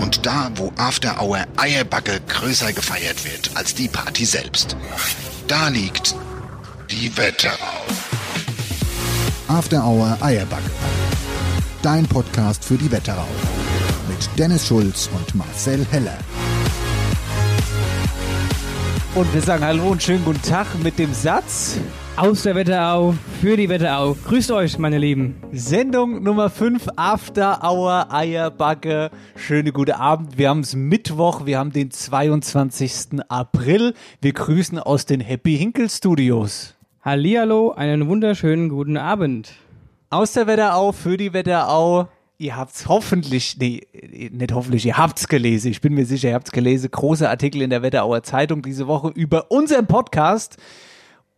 Und da, wo After Hour Eierbacke größer gefeiert wird als die Party selbst. Da liegt die Wetterau. After Hour Eierbacke. Dein Podcast für die Wetterau. Mit Dennis Schulz und Marcel Heller. Und wir sagen Hallo und schönen guten Tag mit dem Satz. Aus der Wetterau, für die Wetterau. Grüßt euch, meine Lieben. Sendung Nummer 5, After Hour Eierbacke. Schöne gute Abend. Wir haben es Mittwoch, wir haben den 22. April. Wir grüßen aus den Happy Hinkel Studios. Hallihallo, einen wunderschönen guten Abend. Aus der Wetterau, für die Wetterau. Ihr habt's hoffentlich, nee, nicht hoffentlich, ihr habt's gelesen. Ich bin mir sicher, ihr habt's gelesen. Großer Artikel in der Wetterauer Zeitung diese Woche über unseren Podcast.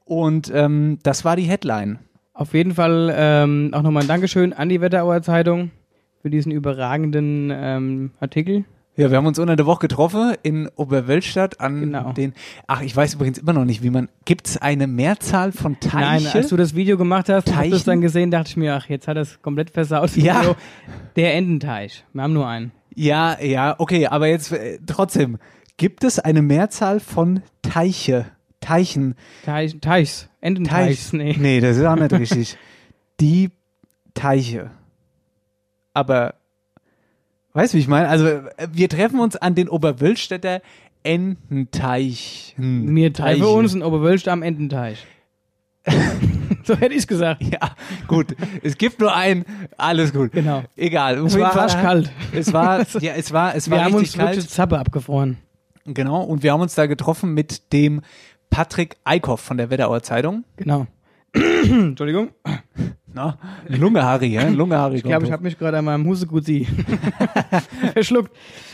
Und ähm, das war die Headline. Auf jeden Fall ähm, auch nochmal ein Dankeschön an die Wetterauer Zeitung für diesen überragenden ähm, Artikel. Ja, wir haben uns unter der Woche getroffen in Oberwölstadt an Genau. den. Ach, ich weiß übrigens immer noch nicht, wie man. Gibt es eine Mehrzahl von Teiche? Nein, als du das Video gemacht hast, Teichen? das dann gesehen, dachte ich mir, ach, jetzt hat er es komplett versaut. Ja. Video. Der Ententeich. Wir haben nur einen. ja, ja, okay, aber jetzt äh, trotzdem. Gibt es eine Mehrzahl von Teiche? Teichen? Teich, Teichs. Ententeichs, nee. Nee, das ist auch nicht richtig. Die Teiche. Aber, weißt du, wie ich meine? Also, wir treffen uns an den Oberwölstädter Ententeichen. Wir treffen uns in Oberwölst am Ententeich. so hätte ich gesagt. Ja, gut. Es gibt nur einen. Alles gut. Genau. Egal. Es war arschkalt. Es war, ja, es war, es war Wir haben uns kalt. Zappe abgefroren. Genau. Und wir haben uns da getroffen mit dem Patrick Eickhoff von der Wetterauer Zeitung. Genau. Entschuldigung. Na, Lungeharry, ja? Lungeharry. Ich glaube, ich habe mich gerade an meinem Huseguzi verschluckt.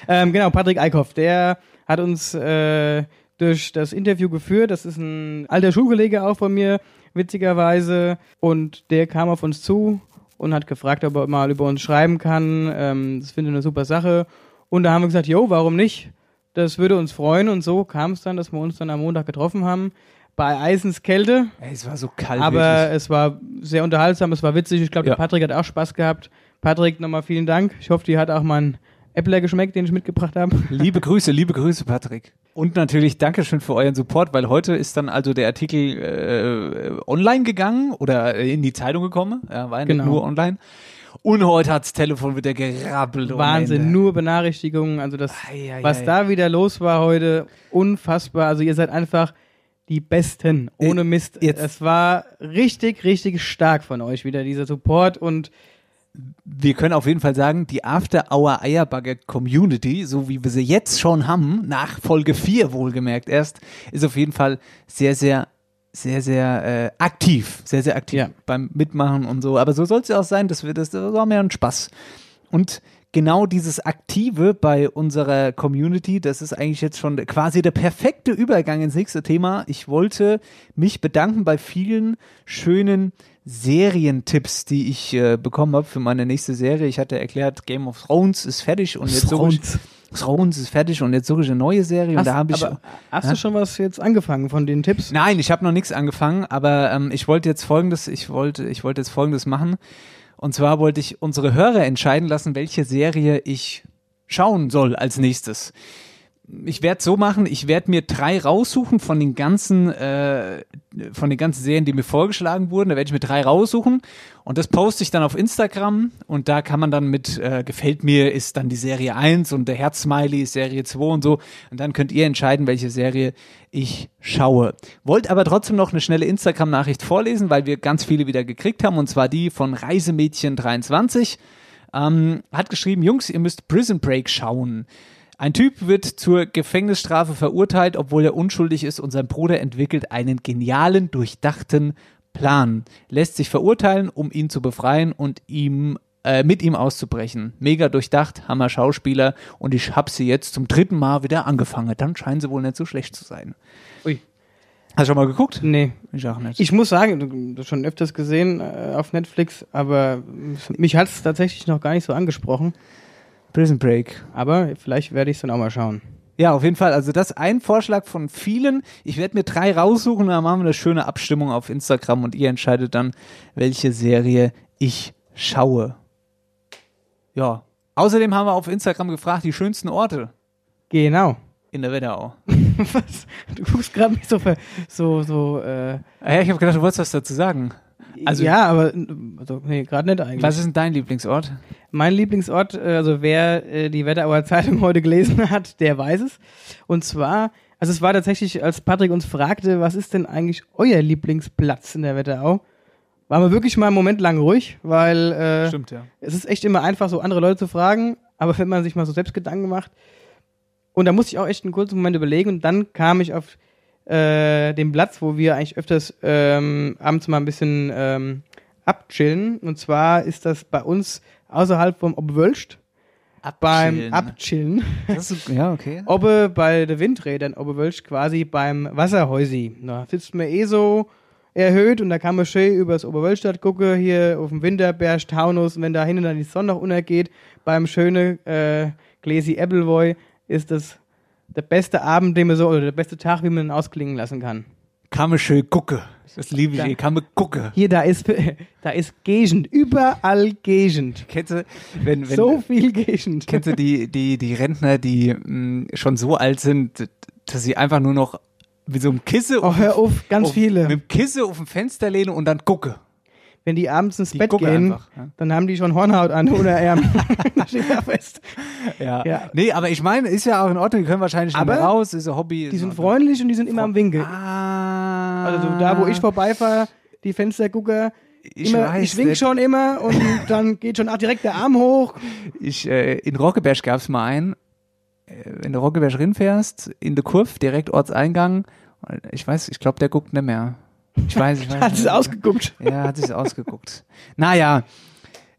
Ähm, genau, Patrick Eickhoff, der hat uns äh, durch das Interview geführt. Das ist ein alter Schulkollege auch von mir, witzigerweise. Und der kam auf uns zu und hat gefragt, ob er mal über uns schreiben kann. Ähm, das finde ich eine super Sache. Und da haben wir gesagt, jo, warum nicht? Das würde uns freuen. Und so kam es dann, dass wir uns dann am Montag getroffen haben. Bei Eisenskälte. Ey, es war so kalt. Aber wirklich. es war sehr unterhaltsam, es war witzig. Ich glaube, Ja. der Patrick hat auch Spaß gehabt. Patrick, nochmal vielen Dank. Ich hoffe, dir hat auch mein Äppler geschmeckt, den ich mitgebracht habe. Liebe Grüße, liebe Grüße, Patrick. Und natürlich Dankeschön für euren Support, weil heute ist dann also der Artikel äh, online gegangen oder in die Zeitung gekommen. Ja, war ja nicht Genau. nur online. Und heute hat's Telefon wieder gerappelt. Wahnsinn, nur Benachrichtigungen. Also das, Ei, ei, was ei. da wieder los war heute, unfassbar. Also ihr seid einfach die Besten, ohne Äh, Mist. jetzt- Es war richtig, richtig stark von euch wieder, dieser Support und Wir können auf jeden Fall sagen, die After Hour Eierbagger Community, so wie wir sie jetzt schon haben, nach Folge 4 wohlgemerkt erst, ist auf jeden Fall sehr, sehr, sehr, sehr äh, aktiv. Sehr, sehr aktiv Ja. beim Mitmachen und so. Aber so soll es ja auch sein, dass wir das, das war mehr ein Spaß. Und genau dieses Aktive bei unserer Community, das ist eigentlich jetzt schon quasi der perfekte Übergang ins nächste Thema. Ich wollte mich bedanken bei vielen schönen Serientipps, die ich äh, bekommen habe für meine nächste Serie. Ich hatte erklärt, Game of Thrones ist fertig und jetzt suche ich, Thrones. Ist fertig und jetzt suche ich eine neue Serie und hast, da habe ich aber hast Ja? du schon was jetzt angefangen von den Tipps? Nein, ich habe noch nichts angefangen, aber ähm, ich wollte jetzt folgendes, ich wollte, ich wollte jetzt folgendes machen. Und zwar wollte ich unsere Hörer entscheiden lassen, welche Serie ich schauen soll als nächstes. Ich werde so machen, ich werde mir drei raussuchen von den ganzen, äh, von den ganzen Serien, die mir vorgeschlagen wurden. Da werde ich mir drei raussuchen und das poste ich dann auf Instagram und da kann man dann mit äh, gefällt mir ist dann die Serie 1 und der Herzsmiley ist Serie 2 und so und dann könnt ihr entscheiden, welche Serie ich schaue. Wollt aber trotzdem noch eine schnelle Instagram-Nachricht vorlesen, weil wir ganz viele wieder gekriegt haben und zwar die von Reisemädchen23 ähm, hat geschrieben, Jungs, ihr müsst Prison Break schauen. Ein Typ wird zur Gefängnisstrafe verurteilt, obwohl er unschuldig ist und sein Bruder entwickelt einen genialen, durchdachten Plan, lässt sich verurteilen, um ihn zu befreien und ihm äh, mit ihm auszubrechen. Mega durchdacht, Hammer Schauspieler und ich habe sie jetzt zum dritten Mal wieder angefangen. Dann scheinen sie wohl nicht so schlecht zu sein. Ui. Hast du schon mal geguckt? Nee. Ich auch nicht. Ich muss sagen, du hast schon öfters gesehen äh, auf Netflix, aber mich hat es tatsächlich noch gar nicht so angesprochen. Prison Break. Aber vielleicht werde ich es dann auch mal schauen. Ja, auf jeden Fall. Also das ist ein Vorschlag von vielen. Ich werde mir drei raussuchen, dann machen wir eine schöne Abstimmung auf Instagram und ihr entscheidet dann, welche Serie ich schaue. Ja. Außerdem haben wir auf Instagram gefragt, die schönsten Orte Genau. in der Wetterau. Was? Du guckst gerade mich so, ver- so, so, äh, Ja, ich habe gedacht, du wolltest was dazu sagen. Also- ja, aber, also, nee, gerade nicht eigentlich. Was ist denn dein Lieblingsort? Mein Lieblingsort, äh, also wer äh, die Wetterauer Zeitung heute gelesen hat, der weiß es. Und zwar, also es war tatsächlich, als Patrick uns fragte, was ist denn eigentlich euer Lieblingsplatz in der Wetterau, waren wir wirklich mal einen Moment lang ruhig, weil äh, Stimmt, ja. es ist echt immer einfach, so andere Leute zu fragen, aber wenn man sich mal so selbst Gedanken macht, und da musste ich auch echt einen kurzen Moment überlegen und dann kam ich auf äh, den Platz, wo wir eigentlich öfters ähm, abends mal ein bisschen ähm, abchillen. Und zwar ist das bei uns außerhalb vom Obwölst beim Abchillen. Ist, ja, okay. Obbe bei den Windrädern Obwölst quasi beim Wasserhäusi. Da sitzt man eh so erhöht und da kann man schön übers Oberwölstadt gucken, hier auf dem Winterberg, Taunus, und wenn da hinten dann die Sonne noch untergeht, beim schönen äh, Gläsi Appleboy ist das der beste Abend, den man so, oder der beste Tag, wie man ihn ausklingen lassen kann. Schön gucken. Das liebe ich. Kann man gucken. Hier, da ist, da ist Gegend, überall Gegend. Kennst du, wenn, wenn, So viel Gegend. Kennst du die, die, die Rentner, die mh, schon so alt sind, dass sie einfach nur noch mit so einem Kissen Oh, hör auf, ganz auf, viele. mit dem Kissen auf dem Fenster lehnen und dann gucke. Wenn die abends ins Die Bett gehen, einfach, ja. dann haben die schon Hornhaut an oder Ärmel. Das steht fest. Ja. Ja. Nee, aber ich meine, ist ja auch in Ordnung, die können wahrscheinlich nicht Aber mehr raus, ist ein Hobby. Die sind freundlich und die sind immer am Winkel. Ah. Also so da, wo ich vorbeifahre, die Fenstergucker, ich immer, ich wink nicht. schon immer und dann geht schon auch direkt der Arm hoch. Ich, äh, in Rockeberg gab es mal einen, äh, wenn du Rockeberg rinfährst, in der Kurve, direkt Ortseingang, ich weiß, ich glaube, der guckt nicht mehr. Ich weiß, ich weiß. Hat es ausgeguckt. Ja, hat sich ausgeguckt. Naja.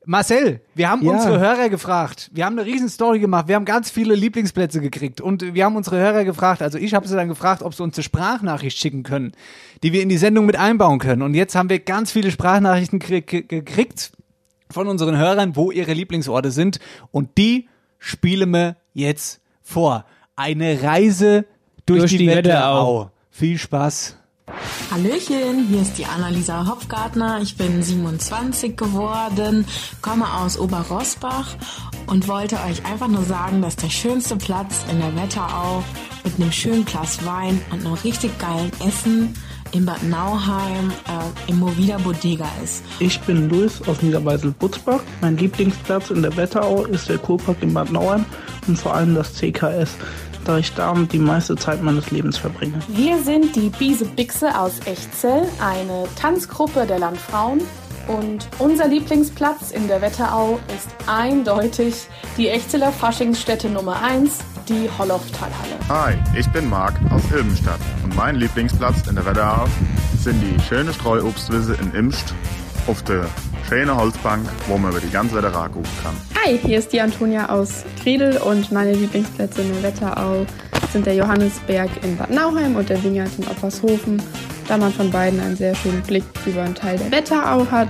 Marcel, wir haben Ja. unsere Hörer gefragt. Wir haben eine riesen Story gemacht. Wir haben ganz viele Lieblingsplätze gekriegt. Und wir haben unsere Hörer gefragt, also ich habe sie dann gefragt, ob sie uns eine Sprachnachricht schicken können, die wir in die Sendung mit einbauen können. Und jetzt haben wir ganz viele Sprachnachrichten krie- krie- gekriegt von unseren Hörern, wo ihre Lieblingsorte sind. Und die spielen wir jetzt vor. Eine Reise durch, Durch die, die Wetterau. Wetterau. Viel Spaß. Hallöchen, hier ist die Annalisa Hopfgartner. Ich bin 27 geworden, komme aus Oberrosbach und wollte euch einfach nur sagen, dass der schönste Platz in der Wetterau mit einem schönen Glas Wein und einem richtig geilen Essen in Bad Nauheim äh, im Movida Bodega ist. Ich bin Luis aus Niederweisel-Butzbach. Mein Lieblingsplatz in der Wetterau ist der Kurpark in Bad Nauheim und vor allem das CKS, da ich damit die meiste Zeit meines Lebens verbringe. Wir sind die Biese Bixe aus Echzell, eine Tanzgruppe der Landfrauen. Und unser Lieblingsplatz in der Wetterau ist eindeutig die Echteller Faschingsstätte Nummer 1, die Holloftalhalle. Hi, ich bin Marc aus Ilmenstadt und mein Lieblingsplatz in der Wetterau sind die schöne Streuobstwiese in Imst auf der schönen Holzbank, wo man über die ganze Wetterau gucken kann. Hi, hier ist die Antonia aus Griedel und meine Lieblingsplätze in der Wetterau sind der Johannesberg in Bad Nauheim und der Wingert in Oppershofen, da man von beiden einen sehr schönen Blick über einen Teil der Wetterau hat,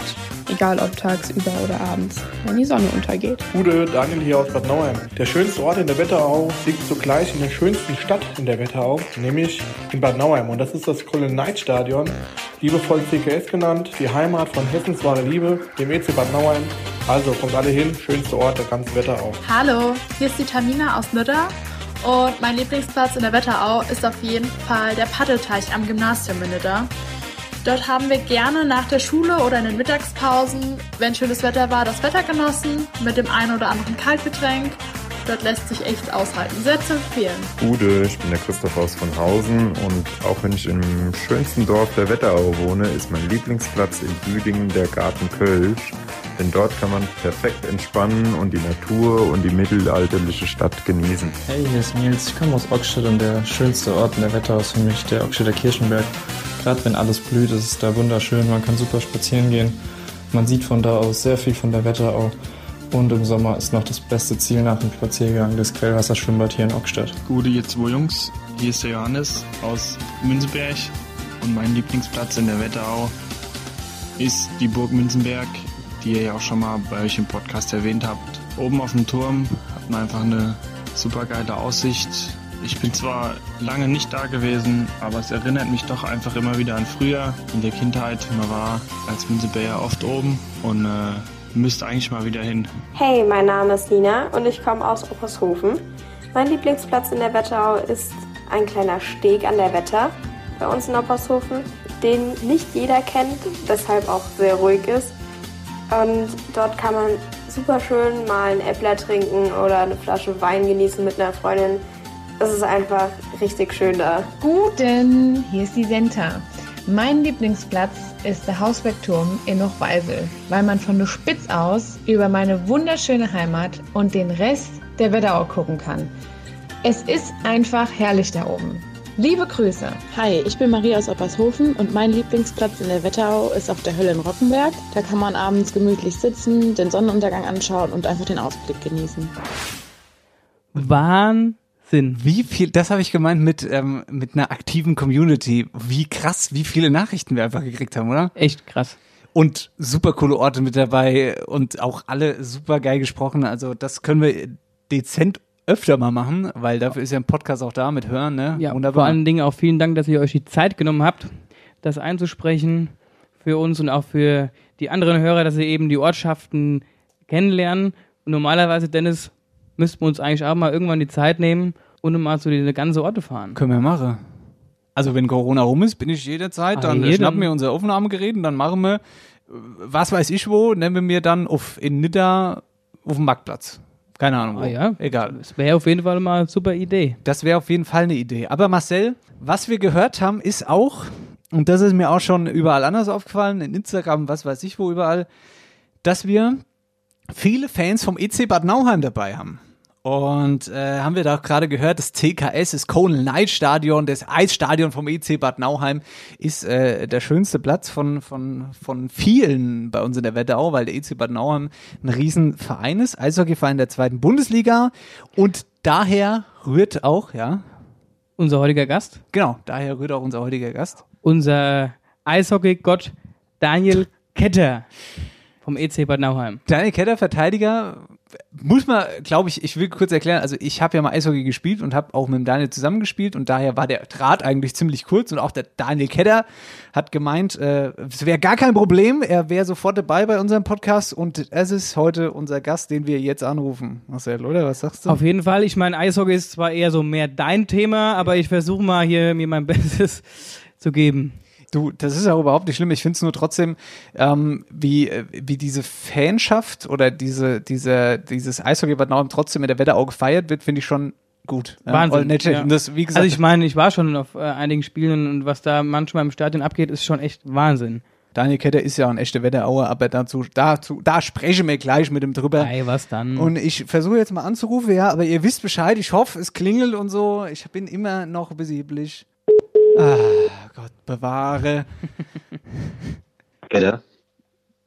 egal ob tagsüber oder abends, wenn die Sonne untergeht. Gute, Daniel hier aus Bad Nauheim. Der schönste Ort in der Wetterau liegt zugleich in der schönsten Stadt in der Wetterau, nämlich in Bad Nauheim. Und das ist das Köln-Neid-Stadion, liebevoll CKS genannt, die Heimat von Hessens wahre Liebe, dem EC Bad Nauheim. Also kommt alle hin, schönster Ort der ganzen Wetterau. Hallo, hier ist die Tamina aus Nüdder und mein Lieblingsplatz in der Wetterau ist auf jeden Fall der Paddelteich am Gymnasium in Nüdder. Dort haben wir gerne nach der Schule oder in den Mittagspausen, wenn schönes Wetter war, das Wetter genossen mit dem einen oder anderen Kaltgetränk. Dort lässt sich echt aushalten. Sehr zu empfehlen. Gute, ich bin der Christoph aus von Hausen und auch wenn ich im schönsten Dorf der Wetterau wohne, ist mein Lieblingsplatz in Büdingen der Garten Kölsch. Denn dort kann man perfekt entspannen und die Natur und die mittelalterliche Stadt genießen. Hey, hier ist Nils. Ich komme aus Ockstadt und der schönste Ort in der Wetterau ist für mich der Ockstadter Kirchenberg. Gerade wenn alles blüht, ist es da wunderschön. Man kann super spazieren gehen. Man sieht von da aus sehr viel von der Wetterau. Und im Sommer ist noch das beste Ziel nach dem Spaziergang das Quellwasserschwimmbad hier in Ockstadt. Gute ihr zwei Jungs, hier ist der Johannes aus Münzenberg und mein Lieblingsplatz in der Wetterau ist die Burg Münzenberg, die ihr ja auch schon mal bei euch im Podcast erwähnt habt. Oben auf dem Turm hat man einfach eine super geile Aussicht. Ich bin zwar lange nicht da gewesen, aber es erinnert mich doch einfach immer wieder an früher, in der Kindheit. Man war als Münzenberger oft oben und äh, müsste eigentlich mal wieder hin. Hey, mein Name ist Nina und ich komme aus Oppershofen. Mein Lieblingsplatz in der Wetterau ist ein kleiner Steg an der Wetter bei uns in Oppershofen, den nicht jeder kennt, deshalb auch sehr ruhig ist. Und dort kann man super schön mal ein Äppler trinken oder eine Flasche Wein genießen mit einer Freundin. Es ist einfach richtig schön da. Guten, hier ist die Senta. Mein Lieblingsplatz ist der Hausbergturm in Hochweisel, weil man von der Spitz aus über meine wunderschöne Heimat und den Rest der Wetterau gucken kann. Es ist einfach herrlich da oben. Liebe Grüße. Hi, ich bin Maria aus Oppershofen und mein Lieblingsplatz in der Wetterau ist auf der Hölle in Rockenberg. Da kann man abends gemütlich sitzen, den Sonnenuntergang anschauen und einfach den Ausblick genießen. Wahnsinn. Wie viel, das habe ich gemeint mit, ähm, mit einer aktiven Community. Wie krass, wie viele Nachrichten wir einfach gekriegt haben, oder? Echt krass. Und super coole Orte mit dabei und auch alle super geil gesprochen. Also das können wir dezent öfter mal machen, weil dafür ist ja ein Podcast auch da mit Hören, ne? Ja, Wunderbar. vor allen Dingen auch vielen Dank, dass ihr euch die Zeit genommen habt, das einzusprechen für uns und auch für die anderen Hörer, dass sie eben die Ortschaften kennenlernen. Und normalerweise, Dennis, müssten wir uns eigentlich auch mal irgendwann die Zeit nehmen und mal zu den ganzen Orte fahren. Können wir machen. Also wenn Corona rum ist, bin ich jederzeit, ah, dann jeden. schnappen wir unser Aufnahmegerät und dann machen wir, was weiß ich wo, nennen wir mir dann auf in Nidda auf dem Marktplatz. Keine Ahnung. Ah, ja. Egal. Das wäre auf jeden Fall mal eine super Idee. Das wäre auf jeden Fall eine Idee. Aber Marcel, was wir gehört haben, ist auch, und das ist mir auch schon überall anders aufgefallen, in Instagram, was weiß ich wo überall, dass wir viele Fans vom EC Bad Nauheim dabei haben. Und äh, haben wir da gerade gehört, das TKS, das Conal Night Stadion, das Eisstadion vom EC Bad Nauheim, ist äh, der schönste Platz von, von, von vielen bei uns in der Wetterau, weil der EC Bad Nauheim ein Riesenverein ist, Eishockeyverein der zweiten Bundesliga. Und daher rührt auch, ja. Unser heutiger Gast? Genau, daher rührt auch unser heutiger Gast. Unser Eishockey-Gott Daniel Ketter vom EC Bad Nauheim. Daniel Ketter, Verteidiger, muss man, glaube ich, ich will kurz erklären, also ich habe ja mal Eishockey gespielt und habe auch mit dem Daniel zusammengespielt und daher war der Draht eigentlich ziemlich kurz und auch der Daniel Ketter hat gemeint, äh, es wäre gar kein Problem, er wäre sofort dabei bei unserem Podcast und es ist heute unser Gast, den wir jetzt anrufen. Marcel, oder was sagst du? Auf jeden Fall, ich meine, Eishockey ist zwar eher so mehr dein Thema, aber ich versuche mal hier mir mein Bestes zu geben. Du, das ist ja überhaupt nicht schlimm. Ich finde es nur trotzdem, ähm, wie, wie diese Fanschaft oder diese, diese, dieses Eishockey Bad Nauheim trotzdem in der Wetterau gefeiert wird, finde ich schon gut. Wahnsinn. Ja. Ja. Das, gesagt, also ich meine, ich war schon auf äh, einigen Spielen und was da manchmal im Stadion abgeht, ist schon echt Wahnsinn. Daniel Ketter ist ja ein echter Wetterauer, aber dazu, dazu, da sprechen wir gleich mit ihm drüber. Ei, was dann? Und ich versuche jetzt mal anzurufen, ja, aber ihr wisst Bescheid, ich hoffe, es klingelt und so. Ich bin immer noch besieblich. Ah, Gott bewahre. Ketter.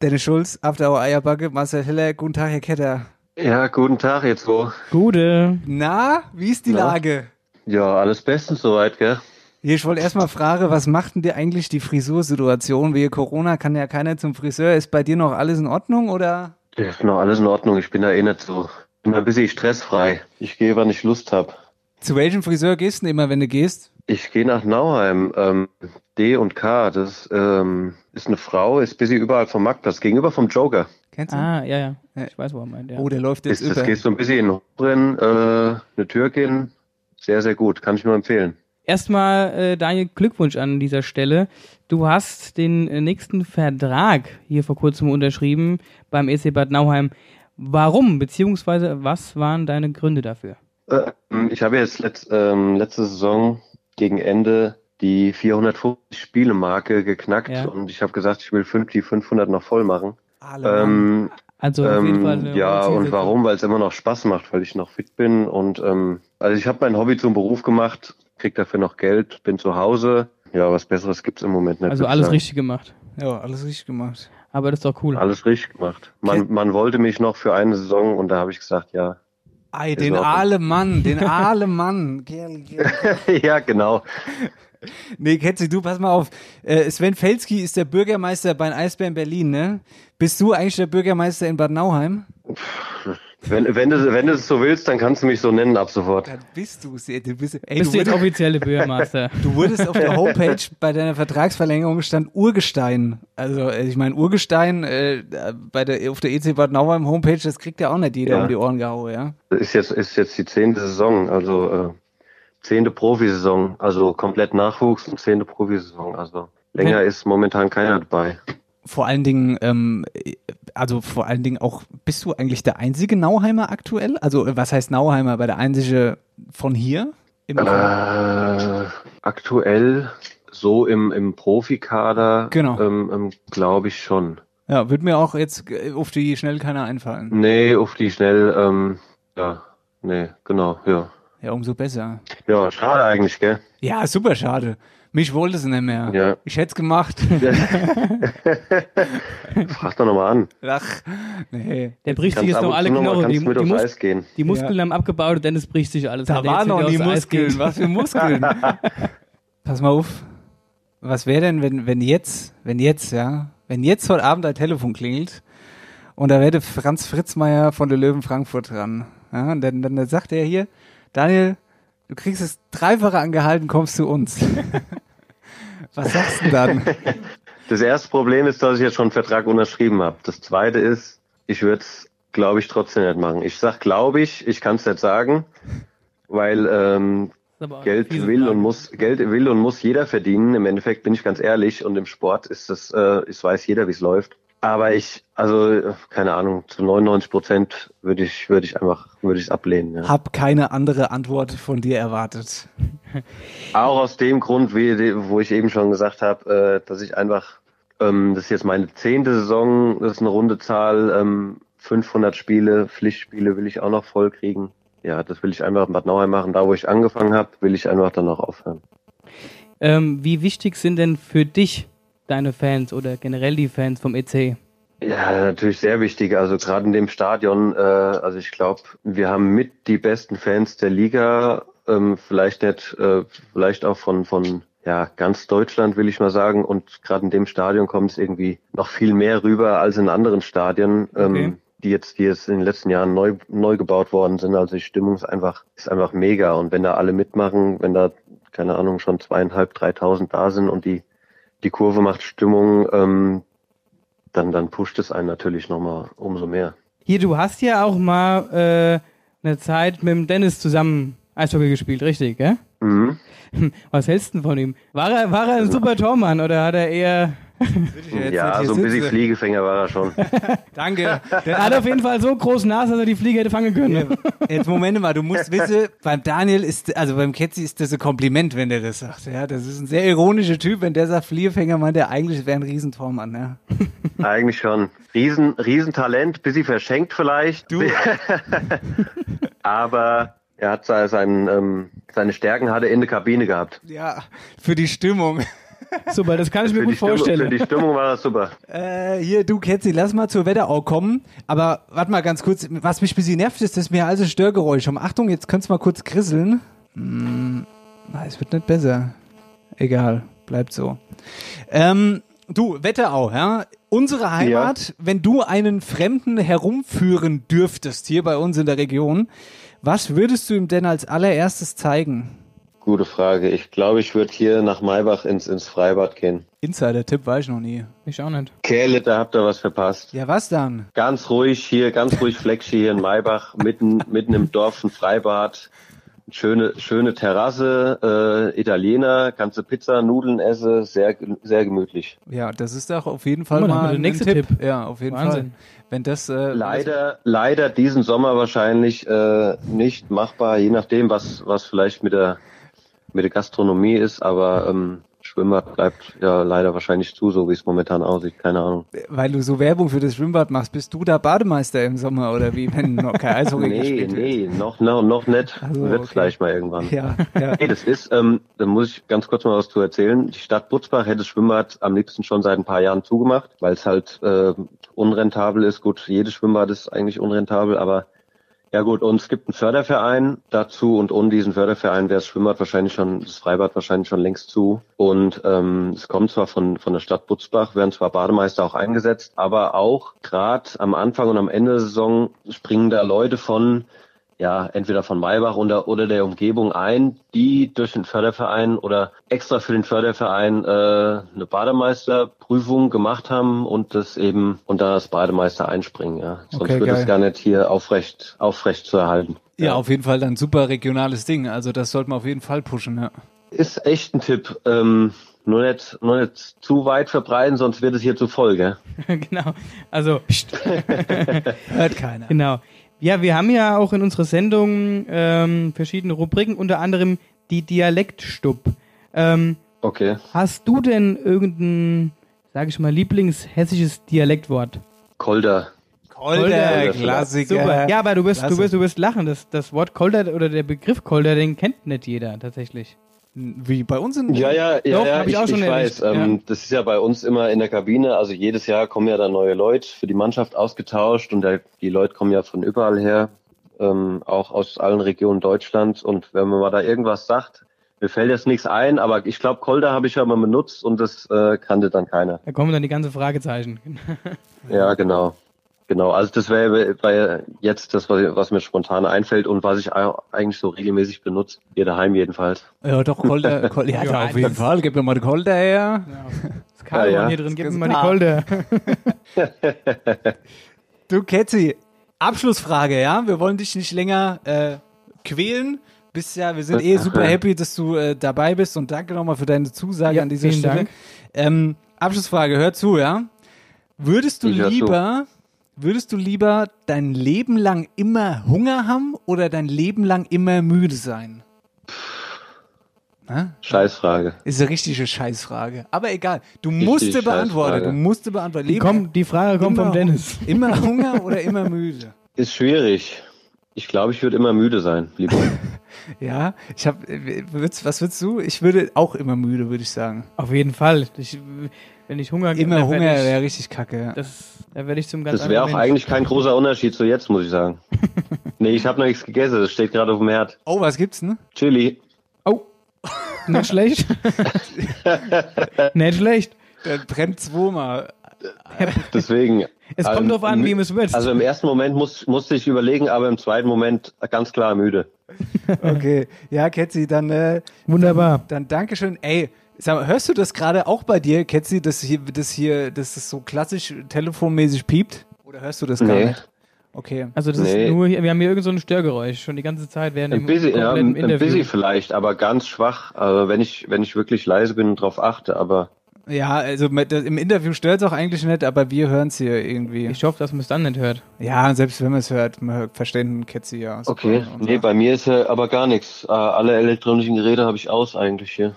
Dennis Schulz, After Our Eierbacke, Marcel Heller, guten Tag, Herr Ketter. Ja, guten Tag jetzt wo. Gute. Na, wie ist die Na? Lage? Ja, alles bestens soweit, gell? Hier, ich wollte erstmal fragen, was macht denn dir eigentlich die Frisursituation? Wegen Corona kann ja keiner zum Friseur. Ist bei dir noch alles in Ordnung oder? Ja, ist noch alles in Ordnung. Ich bin da eh nicht so. Ich bin ein bisschen stressfrei. Ich gehe, wann ich Lust hab. Zu welchem Friseur gehst du denn immer, wenn du gehst? Ich gehe nach Nauheim. Ähm, D und K, das ähm, ist eine Frau, ist busy überall vom Marktplatz, gegenüber vom Joker. Kennst du? Ah, ja, ja. Ich weiß, wo er meint. Ja. Oh, der läuft jetzt Ist, das über. geht so ein bisschen in den drin, äh, eine Türkin. Sehr, sehr gut. Kann ich nur empfehlen. Erstmal, äh, Daniel, Glückwunsch an dieser Stelle. Du hast den äh, nächsten Vertrag hier vor kurzem unterschrieben beim EC Bad Nauheim. Warum, beziehungsweise was waren deine Gründe dafür? Äh, ich habe jetzt letzt, ähm, letzte Saison gegen Ende die 450 Spiele Marke geknackt Ja. und ich habe gesagt, ich will fünf, die 500 noch voll machen. Alle Ähm, Also auf jeden ähm, Fall eine ja, und warum? Weil es immer noch Spaß macht, weil ich noch fit bin und ähm, also ich habe mein Hobby zum Beruf gemacht, krieg dafür noch Geld, bin zu Hause. Ja, was Besseres gibt's im Moment nicht. Also alles sagen. richtig gemacht. Ja, alles richtig gemacht. Aber das ist doch cool. Alles richtig gemacht. Man, man wollte mich noch für eine Saison und da habe ich gesagt, ja. Ei, den. Aalemann, den Aalemann. ja, genau. Nee, Ketzi, du, pass mal auf. Äh, Sven Felski ist der Bürgermeister bei den Eisbären Berlin, ne? Bist du eigentlich der Bürgermeister in Bad Nauheim? Wenn, wenn, du, wenn du es so willst, dann kannst du mich so nennen ab sofort. Bist du Du bist, ey, Bist du jetzt wurdest- offizielle Bürgermeister? Du wurdest auf der Homepage bei deiner Vertragsverlängerung stand Urgestein. Also äh, ich meine Urgestein äh, bei der auf der EC Bad Nauheim Homepage, das kriegt ja auch nicht jeder Ja. um die Ohren gehauen, ja. Das ist jetzt, ist jetzt die zehnte Saison, also äh, zehnte Profisaison, also komplett Nachwuchs und zehnte Profisaison. Also länger Wenn- ist momentan keiner dabei. Vor allen Dingen, ähm, also vor allen Dingen auch, bist du eigentlich der einzige Nauheimer aktuell? Also äh, was heißt Nauheimer, aber der einzige von hier? Im Äh, aktuell so im, im Profikader, Genau. ähm, ähm, glaube ich schon. Ja, wird mir auch jetzt äh, auf die schnell keiner einfallen. Nee, auf die schnell, ähm, ja, nee, genau, ja. Ja, umso besser. Ja, schade eigentlich, gell? Ja, super schade. Mich wollte sie nicht mehr. Ja. Ich hätte es gemacht. Frag doch nochmal an. Ach, nee. Der bricht sich jetzt noch alle Knochen. Die, die, Mus die Muskeln Ja. haben abgebaut und Dennis bricht sich alles. Da waren noch Eis Muskeln. Was für Muskeln. Pass mal auf. Was wäre denn, wenn, wenn jetzt, wenn jetzt, ja, wenn jetzt heute Abend ein Telefon klingelt und da wäre Franz Fritzmeier von der Löwen Frankfurt dran. Ja, und dann, dann sagt er hier, Daniel, du kriegst es dreifache angehalten, kommst zu uns. Was sagst du dann? Das erste Problem ist, dass ich jetzt schon einen Vertrag unterschrieben habe. Das zweite ist, ich würde es, glaube ich, trotzdem nicht machen. Ich sag, glaube ich, ich kann es nicht sagen, weil ähm, Geld will Frage. und muss, Geld will und muss jeder verdienen. Im Endeffekt bin ich ganz ehrlich und im Sport ist das, äh, es weiß jeder, wie es läuft. Aber ich, also keine Ahnung, zu 99 Prozent würde ich, würde ich einfach, würde ich es ablehnen. Ja. Hab keine andere Antwort von dir erwartet. Auch aus dem Grund, wie, wo ich eben schon gesagt habe, äh, dass ich einfach, ähm, das ist jetzt meine zehnte Saison, das ist eine runde Zahl, ähm, 500 Spiele, Pflichtspiele will ich auch noch voll kriegen. Ja, das will ich einfach in Bad Nauheim machen. Da, wo ich angefangen habe, will ich einfach dann noch aufhören. Ähm, wie wichtig sind denn für dich deine Fans oder generell die Fans vom EC? Ja, natürlich sehr wichtig. Also gerade in dem Stadion, äh, also ich glaube, wir haben mit die besten Fans der Liga, ähm, vielleicht nicht, äh, vielleicht auch von von ja ganz Deutschland will ich mal sagen. Und gerade in dem Stadion kommt es irgendwie noch viel mehr rüber als in anderen Stadien, ähm, Okay. die jetzt die jetzt in den letzten Jahren neu neu gebaut worden sind. Also die Stimmung ist einfach ist einfach mega. Und wenn da alle mitmachen, wenn da keine Ahnung schon zweieinhalb, dreitausend da sind und die die Kurve macht Stimmung, ähm, dann, dann pusht es einen natürlich nochmal umso mehr. Hier, du hast ja auch mal äh, eine Zeit mit dem Dennis zusammen Eishockey gespielt, richtig, gell? Mhm. Was hältst du denn von ihm? War er, war er ein super Tormann oder hat er eher. Ja, so ein bisschen Fliegefänger war er schon. Danke. Er hat auf jeden Fall so große Nase, dass er die Fliege hätte fangen können. Jetzt Moment mal, du musst wissen, beim Daniel ist, also beim Ketzi ist das ein Kompliment, wenn der das sagt. Ja, das ist ein sehr ironischer Typ, wenn der sagt Fliegerfänger, meint er eigentlich wäre ein Riesentormann, ja. Eigentlich schon. Riesen, Riesentalent, bisschen verschenkt vielleicht. Du. Aber er hat seine, seinen, ähm, seine Stärken hat er in der Kabine gehabt. Ja, für die Stimmung. Super, das kann ich mir Für gut Stimmung, vorstellen. für die Stimmung war das super. Äh, hier, du Ketzi, lass mal zur Wetterau kommen. Aber warte mal ganz kurz, was mich ein bisschen nervt, ist, dass mir also Störgeräusche haben. Achtung, jetzt könnt's mal kurz krisseln. Hm, na, es wird nicht besser. Egal, bleibt so. Ähm, du, Wetterau, ja, unsere Heimat, wenn du einen Fremden herumführen dürftest hier bei uns in der Region, was würdest du ihm denn als allererstes zeigen? Gute Frage. Ich glaube, ich würde hier nach Maybach ins, ins Freibad gehen. Insider-Tipp war ich noch nie. Ich auch nicht. Kerle, da habt ihr was verpasst. Ja, was dann? Ganz ruhig hier, ganz ruhig Fleckchen hier in Maybach, mitten, mitten im Dorf ein Freibad. Schöne, schöne Terrasse, äh, Italiener, kannst du Pizza, Nudeln essen, sehr, sehr gemütlich. Ja, das ist doch auf jeden Fall mal, den nächsten Tipp. Tipp. Ja, auf jeden Wahnsinn. Fall. Wenn das äh, Leider, leider diesen Sommer wahrscheinlich äh, nicht machbar, je nachdem, was, was vielleicht mit der, mit der Gastronomie ist, aber ähm, Schwimmbad bleibt ja leider wahrscheinlich zu, so wie es momentan aussieht. Keine Ahnung. Weil du so Werbung für das Schwimmbad machst, bist du da Bademeister im Sommer oder wie, wenn noch kein Eishockey nee, gespielt wird? nee, noch, noch, noch nicht. Also, Wird okay. vielleicht mal irgendwann. Ja, ja. Nee, das ist, ähm, da muss ich ganz kurz mal was zu erzählen. Die Stadt Butzbach hätte das Schwimmbad am liebsten schon seit ein paar Jahren zugemacht, weil es halt äh, unrentabel ist. Gut, jedes Schwimmbad ist eigentlich unrentabel, aber ja gut, und es gibt einen Förderverein dazu und ohne diesen Förderverein wäre das Schwimmbad wahrscheinlich schon, das Freibad wahrscheinlich schon längst zu. Und ähm, es kommt zwar von, von der Stadt Butzbach, werden zwar Bademeister auch eingesetzt, aber auch gerade am Anfang und am Ende der Saison springen da Leute von ja, entweder von Maybach oder, oder der Umgebung ein, die durch den Förderverein oder extra für den Förderverein äh, eine Bademeisterprüfung gemacht haben und das eben und da das Bademeister einspringen, ja. Sonst Okay, wird es gar nicht hier aufrecht, aufrecht zu erhalten. Ja, auf jeden Fall dann super regionales Ding. Also das sollte man auf jeden Fall pushen, ja. Ist echt ein Tipp. Ähm, nur nicht, nur nicht zu weit verbreiten, sonst wird es hier zu voll, gell? genau. Also, hört keiner. Genau. Ja, wir haben ja auch in unserer Sendung ähm, verschiedene Rubriken, unter anderem die Dialektstub. Ähm, Okay. hast du denn irgendein, sage ich mal, lieblingshessisches Dialektwort? Kolder. Kolder, Klassiker. Super. Ja, aber du wirst, du wirst, du wirst lachen. Das, das Wort Kolder oder der Begriff Kolder, den kennt nicht jeder tatsächlich. Wie bei uns in Ja, ja, ja, Doch, ja hab ich auch schon weiß. erlebt, Ähm, ja. Das ist ja bei uns immer in der Kabine. Also jedes Jahr kommen ja da neue Leute für die Mannschaft ausgetauscht und der, die Leute kommen ja von überall her, ähm, auch aus allen Regionen Deutschlands. Und wenn man mal da irgendwas sagt, mir fällt jetzt nichts ein, aber ich glaube, Kolder habe ich ja mal benutzt und das äh, kannte dann keiner. Da kommen dann die ganzen Fragezeichen. Ja, genau. Genau, also das wäre jetzt das, was mir spontan einfällt und was ich eigentlich so regelmäßig benutze. Hier daheim jedenfalls. Ja, doch, Kolder. Kolder ja, Ja, auf jeden Fall. Gib mir mal die Kolder her. Das Karlmann Ja, ja. hier drin, gib mir mal die. Kolder. Du, Ketzi, Abschlussfrage, ja? Wir wollen dich nicht länger äh, quälen. Bist ja, wir sind eh super happy, dass du äh, dabei bist und danke nochmal für deine Zusage Ja, an dieser vielen Stelle. Dank. Ähm, Abschlussfrage, hör zu, ja? Würdest du Ich hör zu. lieber, würdest du lieber dein Leben lang immer Hunger haben oder dein Leben lang immer müde sein? Na? Scheißfrage. Ist eine richtige Scheißfrage. Aber egal. Du Richtig musste beantworten. Du musste beantworten. Die, kommt, die Frage kommt vom Dennis. Immer Hunger oder immer müde? Ist schwierig. Ich glaube, ich würde immer müde sein, lieber. Ja, ich habe, was würdest du? Ich würde auch immer müde, würde ich sagen. Auf jeden Fall. Ich, wenn ich Hunger Immer dann Hunger wäre richtig kacke. Ja. Das, da werde ich zum ganz Das wäre auch Mensch. eigentlich kein großer Unterschied zu jetzt, muss ich sagen. nee, ich habe noch nichts gegessen. Das steht gerade auf dem Herd. Oh, was gibt's denn? Chili. Oh, nicht schlecht. nicht schlecht. Der brennt zweimal. Deswegen. Es kommt ähm, drauf an, wie man es würzt. Also im ersten Moment muss, musste ich überlegen, aber im zweiten Moment ganz klar müde. Okay, ja, Ketzi, dann, äh, Wunderbar. dann Dankeschön. Ey, sag mal, hörst du das gerade auch bei dir, Ketzi, dass hier, das hier, dass es so klassisch telefonmäßig piept? Oder hörst du das gar Nee. nicht? Okay. Also das Nee. ist nur, hier, wir haben hier irgend so ein Störgeräusch schon die ganze Zeit während Ein dem bisschen, ja, ein Interview. bisschen vielleicht, aber ganz schwach. Also wenn ich, wenn ich wirklich leise bin und drauf achte, aber Ja, also mit, im Interview stört es auch eigentlich nicht, aber wir hören es hier irgendwie. Ich hoffe, dass man es dann nicht hört. Ja, selbst wenn man es hört, man verstehen Ketzi ja. okay. und so. Nee, bei mir ist ja aber gar nichts. Äh, alle elektronischen Geräte habe ich aus eigentlich hier.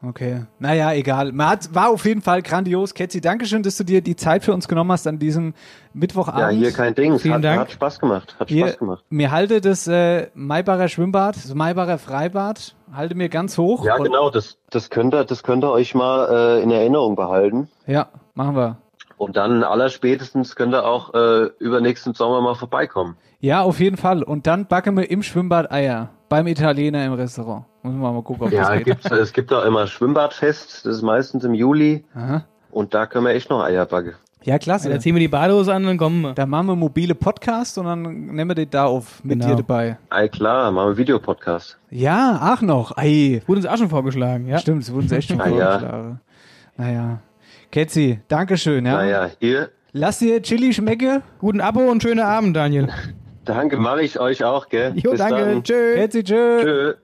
Okay. Naja, egal. Man hat, war auf jeden Fall grandios. Ketzi, Dankeschön, dass du dir die Zeit für uns genommen hast an diesem Mittwochabend. Ja, hier kein Ding. Vielen hat, Dank. hat Spaß gemacht. Hat Hier, Spaß gemacht. mir halte das äh, Maybacher Schwimmbad, das Maybacher Freibad, halte mir ganz hoch. Ja, genau. Das, das könnt ihr, das könnt ihr euch mal äh, in Erinnerung behalten. Ja, machen wir. Und dann allerspätestens könnt ihr auch äh, übernächsten Sommer mal vorbeikommen. Ja, auf jeden Fall. Und dann backen wir im Schwimmbad Eier. Beim Italiener im Restaurant. Müssen wir mal gucken, ob Ja, das geht. gibt's, es gibt auch immer Schwimmbadfest. Das ist meistens im Juli. Aha. Und da können wir echt noch Eier backen. Ja, klasse. Da ziehen wir die Badehose an und dann kommen wir. Dann machen wir mobile Podcast und dann nehmen wir den da auf mit Genau. dir dabei. Ei, klar, machen wir Videopodcast. Ja, ach noch. Ei. Wurde uns auch schon vorgeschlagen, ja. Stimmt, es wurden uns echt schon ja. vorgeschlagen. Naja. Ketzi, Dankeschön, ja. Naja, hier, Lass dir Chili schmecke. Guten Abo und schönen Abend, Daniel. danke, mache ich euch auch, gell? Jo, Bis danke. dann. Tschö. Ketzi, tschö. Tschö.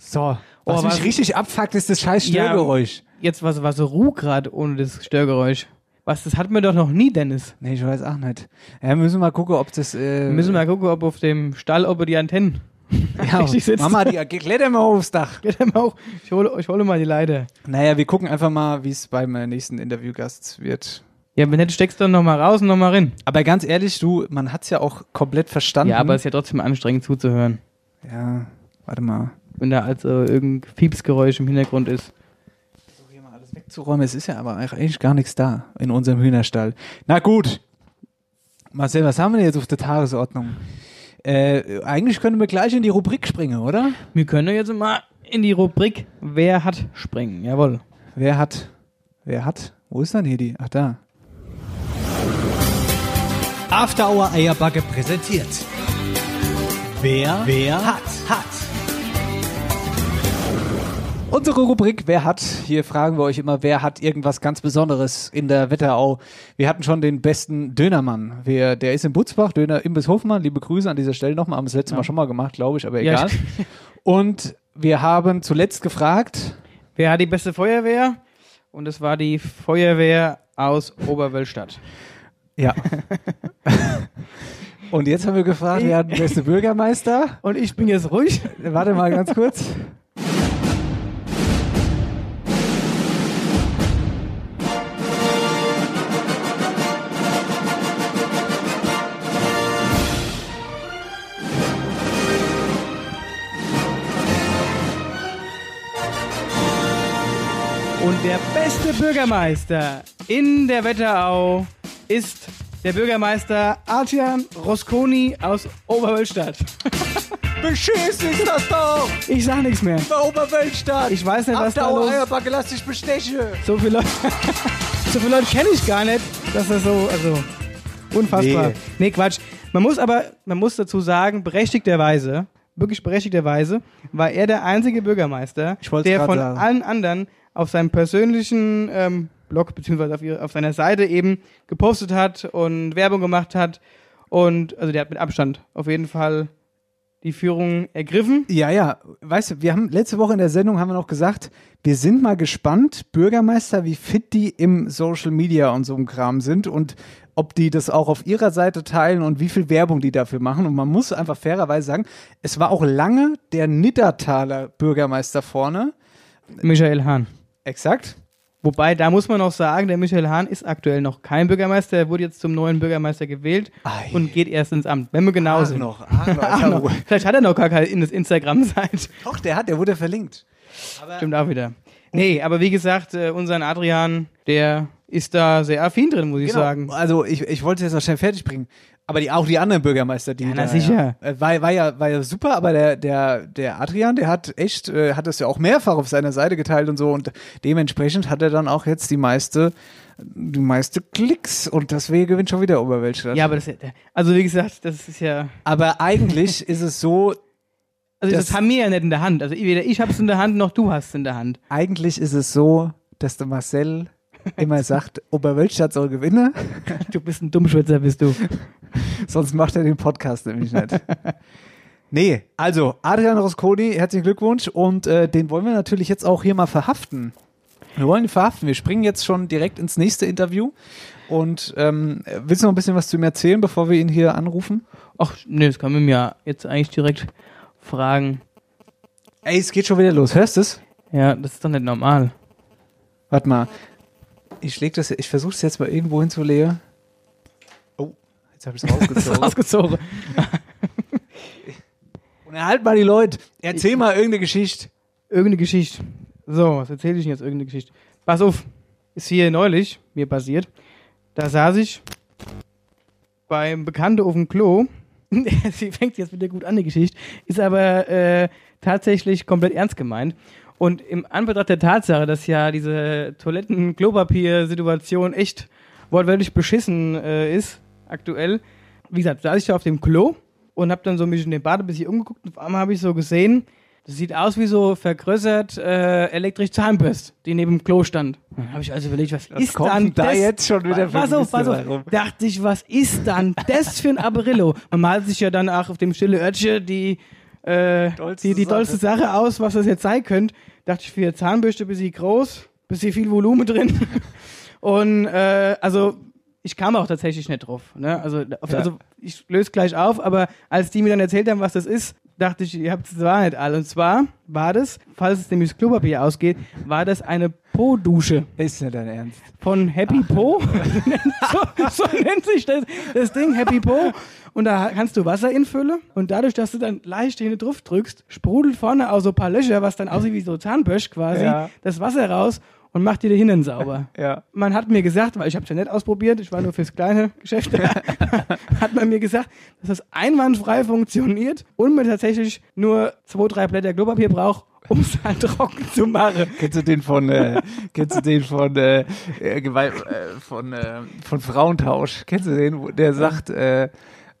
So. Was Oh, mich was- richtig abfuckt, ist das scheiß Ja. Störgeräusch. Jetzt was, was so Ruh grad ohne das Störgeräusch. Was, das hatten wir doch noch nie, Dennis. Nee, ich weiß auch nicht. Ja, müssen wir mal gucken, ob das. Äh, Wir müssen mal gucken, ob auf dem Stall, ob er die Antennen Ja, richtig sitzt. Mama, die, kletter mal aufs Dach. Kletter mal hoch. Ich hole, ich hole mal die Leiter. Naja, wir gucken einfach mal, wie es beim äh, nächsten Interviewgast wird. Ja, wenn nicht, steckst du dann nochmal raus und nochmal rein. Aber ganz ehrlich, du, man hat's ja auch komplett verstanden. Ja, aber es ist ja trotzdem anstrengend zuzuhören. Ja, warte mal. Wenn da also irgendein Piepsgeräusch im Hintergrund ist. wegzuräumen. Es ist ja aber eigentlich gar nichts da in unserem Hühnerstall. Na gut. Marcel, was haben wir denn jetzt auf der Tagesordnung? Äh, eigentlich können wir gleich in die Rubrik springen, oder? Wir können jetzt mal in die Rubrik Wer hat springen. Jawohl. Wer hat? Wer hat? Wo ist denn hier die? Ach, da. After Hour Eierbacke präsentiert. Wer, wer hat, hat. Unsere Rubrik Wer hat? Hier fragen wir euch immer, wer hat irgendwas ganz Besonderes in der Wetterau? Wir hatten schon den besten Dönermann. Wer, der ist in Butzbach, Döner Imbiss Hofmann. Liebe Grüße an dieser Stelle nochmal. Haben wir das letzte Mal schon mal gemacht, glaube ich, aber Ja, egal. Und wir haben zuletzt gefragt, Wer hat die beste Feuerwehr? Und es war die Feuerwehr aus Oberwölstadt. Ja. Und jetzt haben wir gefragt, wer hat den besten Bürgermeister? Und ich bin jetzt ruhig. Warte mal ganz kurz. Und der beste Bürgermeister in der Wetterau ist der Bürgermeister Artian Rosconi aus Oberwölstadt. Beschissen ist das doch! Ich sag nichts mehr. Bei Oberwölstadt! Ich weiß nicht, was da After los Eierbacke, lass dich bestechen! So viele Leute, so viele Leute kenne ich gar nicht, dass das so, also unfassbar. Nee. Nee. Quatsch. Man muss aber, man muss dazu sagen, berechtigterweise, wirklich berechtigterweise, war er der einzige Bürgermeister, der von sagen. allen anderen auf seinem persönlichen ähm, Blog beziehungsweise auf, ihre, auf seiner Seite eben gepostet hat und Werbung gemacht hat und also der hat mit Abstand auf jeden Fall die Führung ergriffen. Ja, ja, weißt du, wir haben letzte Woche in der Sendung haben wir noch gesagt, wir sind mal gespannt, Bürgermeister, wie fit die im Social Media und so einem Kram sind und ob die das auch auf ihrer Seite teilen und wie viel Werbung die dafür machen. Und man muss einfach fairerweise sagen, es war auch lange der Niddertaler Bürgermeister vorne. Michael Hahn. Exakt. Wobei, da muss man noch sagen, der Michael Hahn ist aktuell noch kein Bürgermeister. Er wurde jetzt zum neuen Bürgermeister gewählt und geht erst ins Amt, wenn wir genau Ach sind. noch, ach noch. Vielleicht hat er noch gar keine In- Instagram-Seite. Doch, der hat, der wurde verlinkt. Stimmt auch wieder. Nee, aber wie gesagt, äh, unseren Adrian, der ist da sehr affin drin, muss ich Genau. sagen. Also ich, ich wollte es jetzt noch schnell fertig bringen. Aber die, auch die anderen Bürgermeister, die. Ja, na da, sicher. Ja, äh, war, war, ja, war ja super, aber der, der, der Adrian, der hat echt, äh, hat das ja auch mehrfach auf seiner Seite geteilt und so und dementsprechend hat er dann auch jetzt die meiste, die meiste Klicks und deswegen gewinnt schon wieder Oberweltstadt. Ja, aber das, also wie gesagt, das ist ja, Aber eigentlich ist es so, also das, Das- haben wir ja nicht in der Hand. Also weder ich hab's in der Hand, noch du hast es in der Hand. eigentlich ist es so, dass der Marcel immer sagt, Oberweltstadt soll gewinnen. Du bist ein Dummschwätzer, bist du. Sonst macht er den Podcast nämlich nicht. Nee, also Adrian Rosconi, herzlichen Glückwunsch und äh, den wollen wir natürlich jetzt auch hier mal verhaften. Wir wollen ihn verhaften. Wir springen jetzt schon direkt ins nächste Interview. Und ähm, willst du noch ein bisschen was zu ihm erzählen, bevor wir ihn hier anrufen? Ach, nee, das kann man mir ja jetzt eigentlich direkt fragen. Ey, es geht schon wieder los. Hörst du es? Ja, das ist doch nicht normal. Warte mal. Ich leg das, ich versuche es jetzt mal irgendwo hinzulegen. Oh, jetzt habe ich es rausgezogen. Ausgezogen. Und erhalt mal die Leute. Erzähl mal irgendeine Geschichte. Irgendeine Geschichte. So, was erzähle ich denn jetzt? Irgendeine Geschichte. Pass auf, ist hier neulich mir passiert. Da saß ich beim Bekannten auf dem Klo. Sie fängt jetzt wieder gut an, die Geschichte. Ist aber äh, tatsächlich komplett ernst gemeint. Und im Anbetracht der Tatsache, dass ja diese Toiletten-Klopapier-Situation echt wortwörtlich beschissen äh, ist, aktuell, wie gesagt, saß ich da auf dem Klo und habe dann so mich in den Bad ein bisschen umgeguckt und auf einmal habe ich so gesehen, das sieht aus wie so vergrößert äh, elektrisch Zahnbürst, die neben dem Klo stand. Dann habe ich also überlegt, was, ist kommt dann da das? jetzt schon wieder für Pass auf, pass auf. herum? Dachte ich, was ist dann das für ein Apparillo? Man malt sich ja dann auch auf dem stille Örtchen die, äh, die, die dollste Sache aus, was das jetzt sein könnte. Dachte ich, für eine Zahnbürste bisschen groß, bisschen viel Volumen drin. Und äh, also ich kam auch tatsächlich nicht drauf. Ne? Also, auf, Ja. also ich löse gleich auf, aber als die mir dann erzählt haben, was das ist, dachte ich, ihr habt es zwar nicht alle. Und zwar war das, falls es nämlich das Klopapier ausgeht, war das eine Po-Dusche. Ist nicht dein Ernst. Von Happy Po. so, so nennt sich das, das Ding, Happy Po. Und da kannst du Wasser infüllen und dadurch, dass du dann leicht hin drauf drückst, sprudelt vorne auch so ein paar Löcher, was dann aussieht wie so Zahnbösch quasi, Ja. das Wasser raus und macht dir die Hintern sauber. Ja. Man hat mir gesagt, weil ich habe es ja nicht ausprobiert, ich war nur fürs kleine Geschäft, hat man mir gesagt, dass das einwandfrei funktioniert und man tatsächlich nur zwei, drei Blätter Klopapier braucht, um es halt trocken zu machen. Kennst du den von, äh, kennst du den von, äh, äh, Gewalt, äh, von, äh, von Frauentausch? Kennst du den, wo der sagt, äh,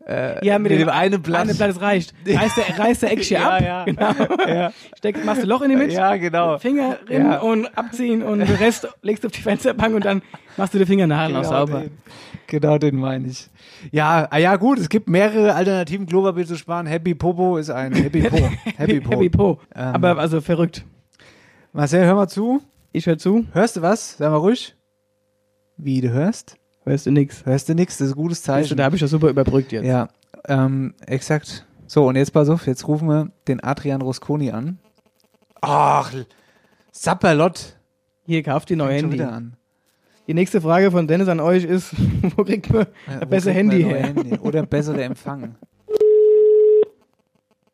äh, Ja, mit, dem einen Blatt. Eine Blatt, das reicht. Reißt der, reißt der Eckchen Ja, ab. ja. Genau. Ja. Steck, machst du Loch in die Mitte. Ja, genau. Finger rein Ja. und abziehen und den Rest legst du auf die Fensterbank und dann machst du die Fingernagel noch sauber. Den, genau den meine ich. Ja, ah ja, gut, es gibt mehrere Alternativen, Klopapier zu sparen. Happy Popo ist ein Happy Po. Happy Po. Happy Po. Ähm, Aber also verrückt. Marcel, hör mal zu. Ich hör zu. Hörst du was? Sag mal ruhig. Wie, du hörst? Hörst du nix? Hörst du nix? Das ist ein gutes Siehst du, Zeichen. da habe ich das super überbrückt jetzt. Ja, ähm, exakt. So, und jetzt pass auf, jetzt rufen wir den Adrian Rosconi an. Ach, Sapperlot. Hier, kauft die neue Handy. wieder an. Die nächste Frage von Dennis an euch ist, wo kriegt man Ja, ein besseres Handy her? Handy? Oder bessere Empfang.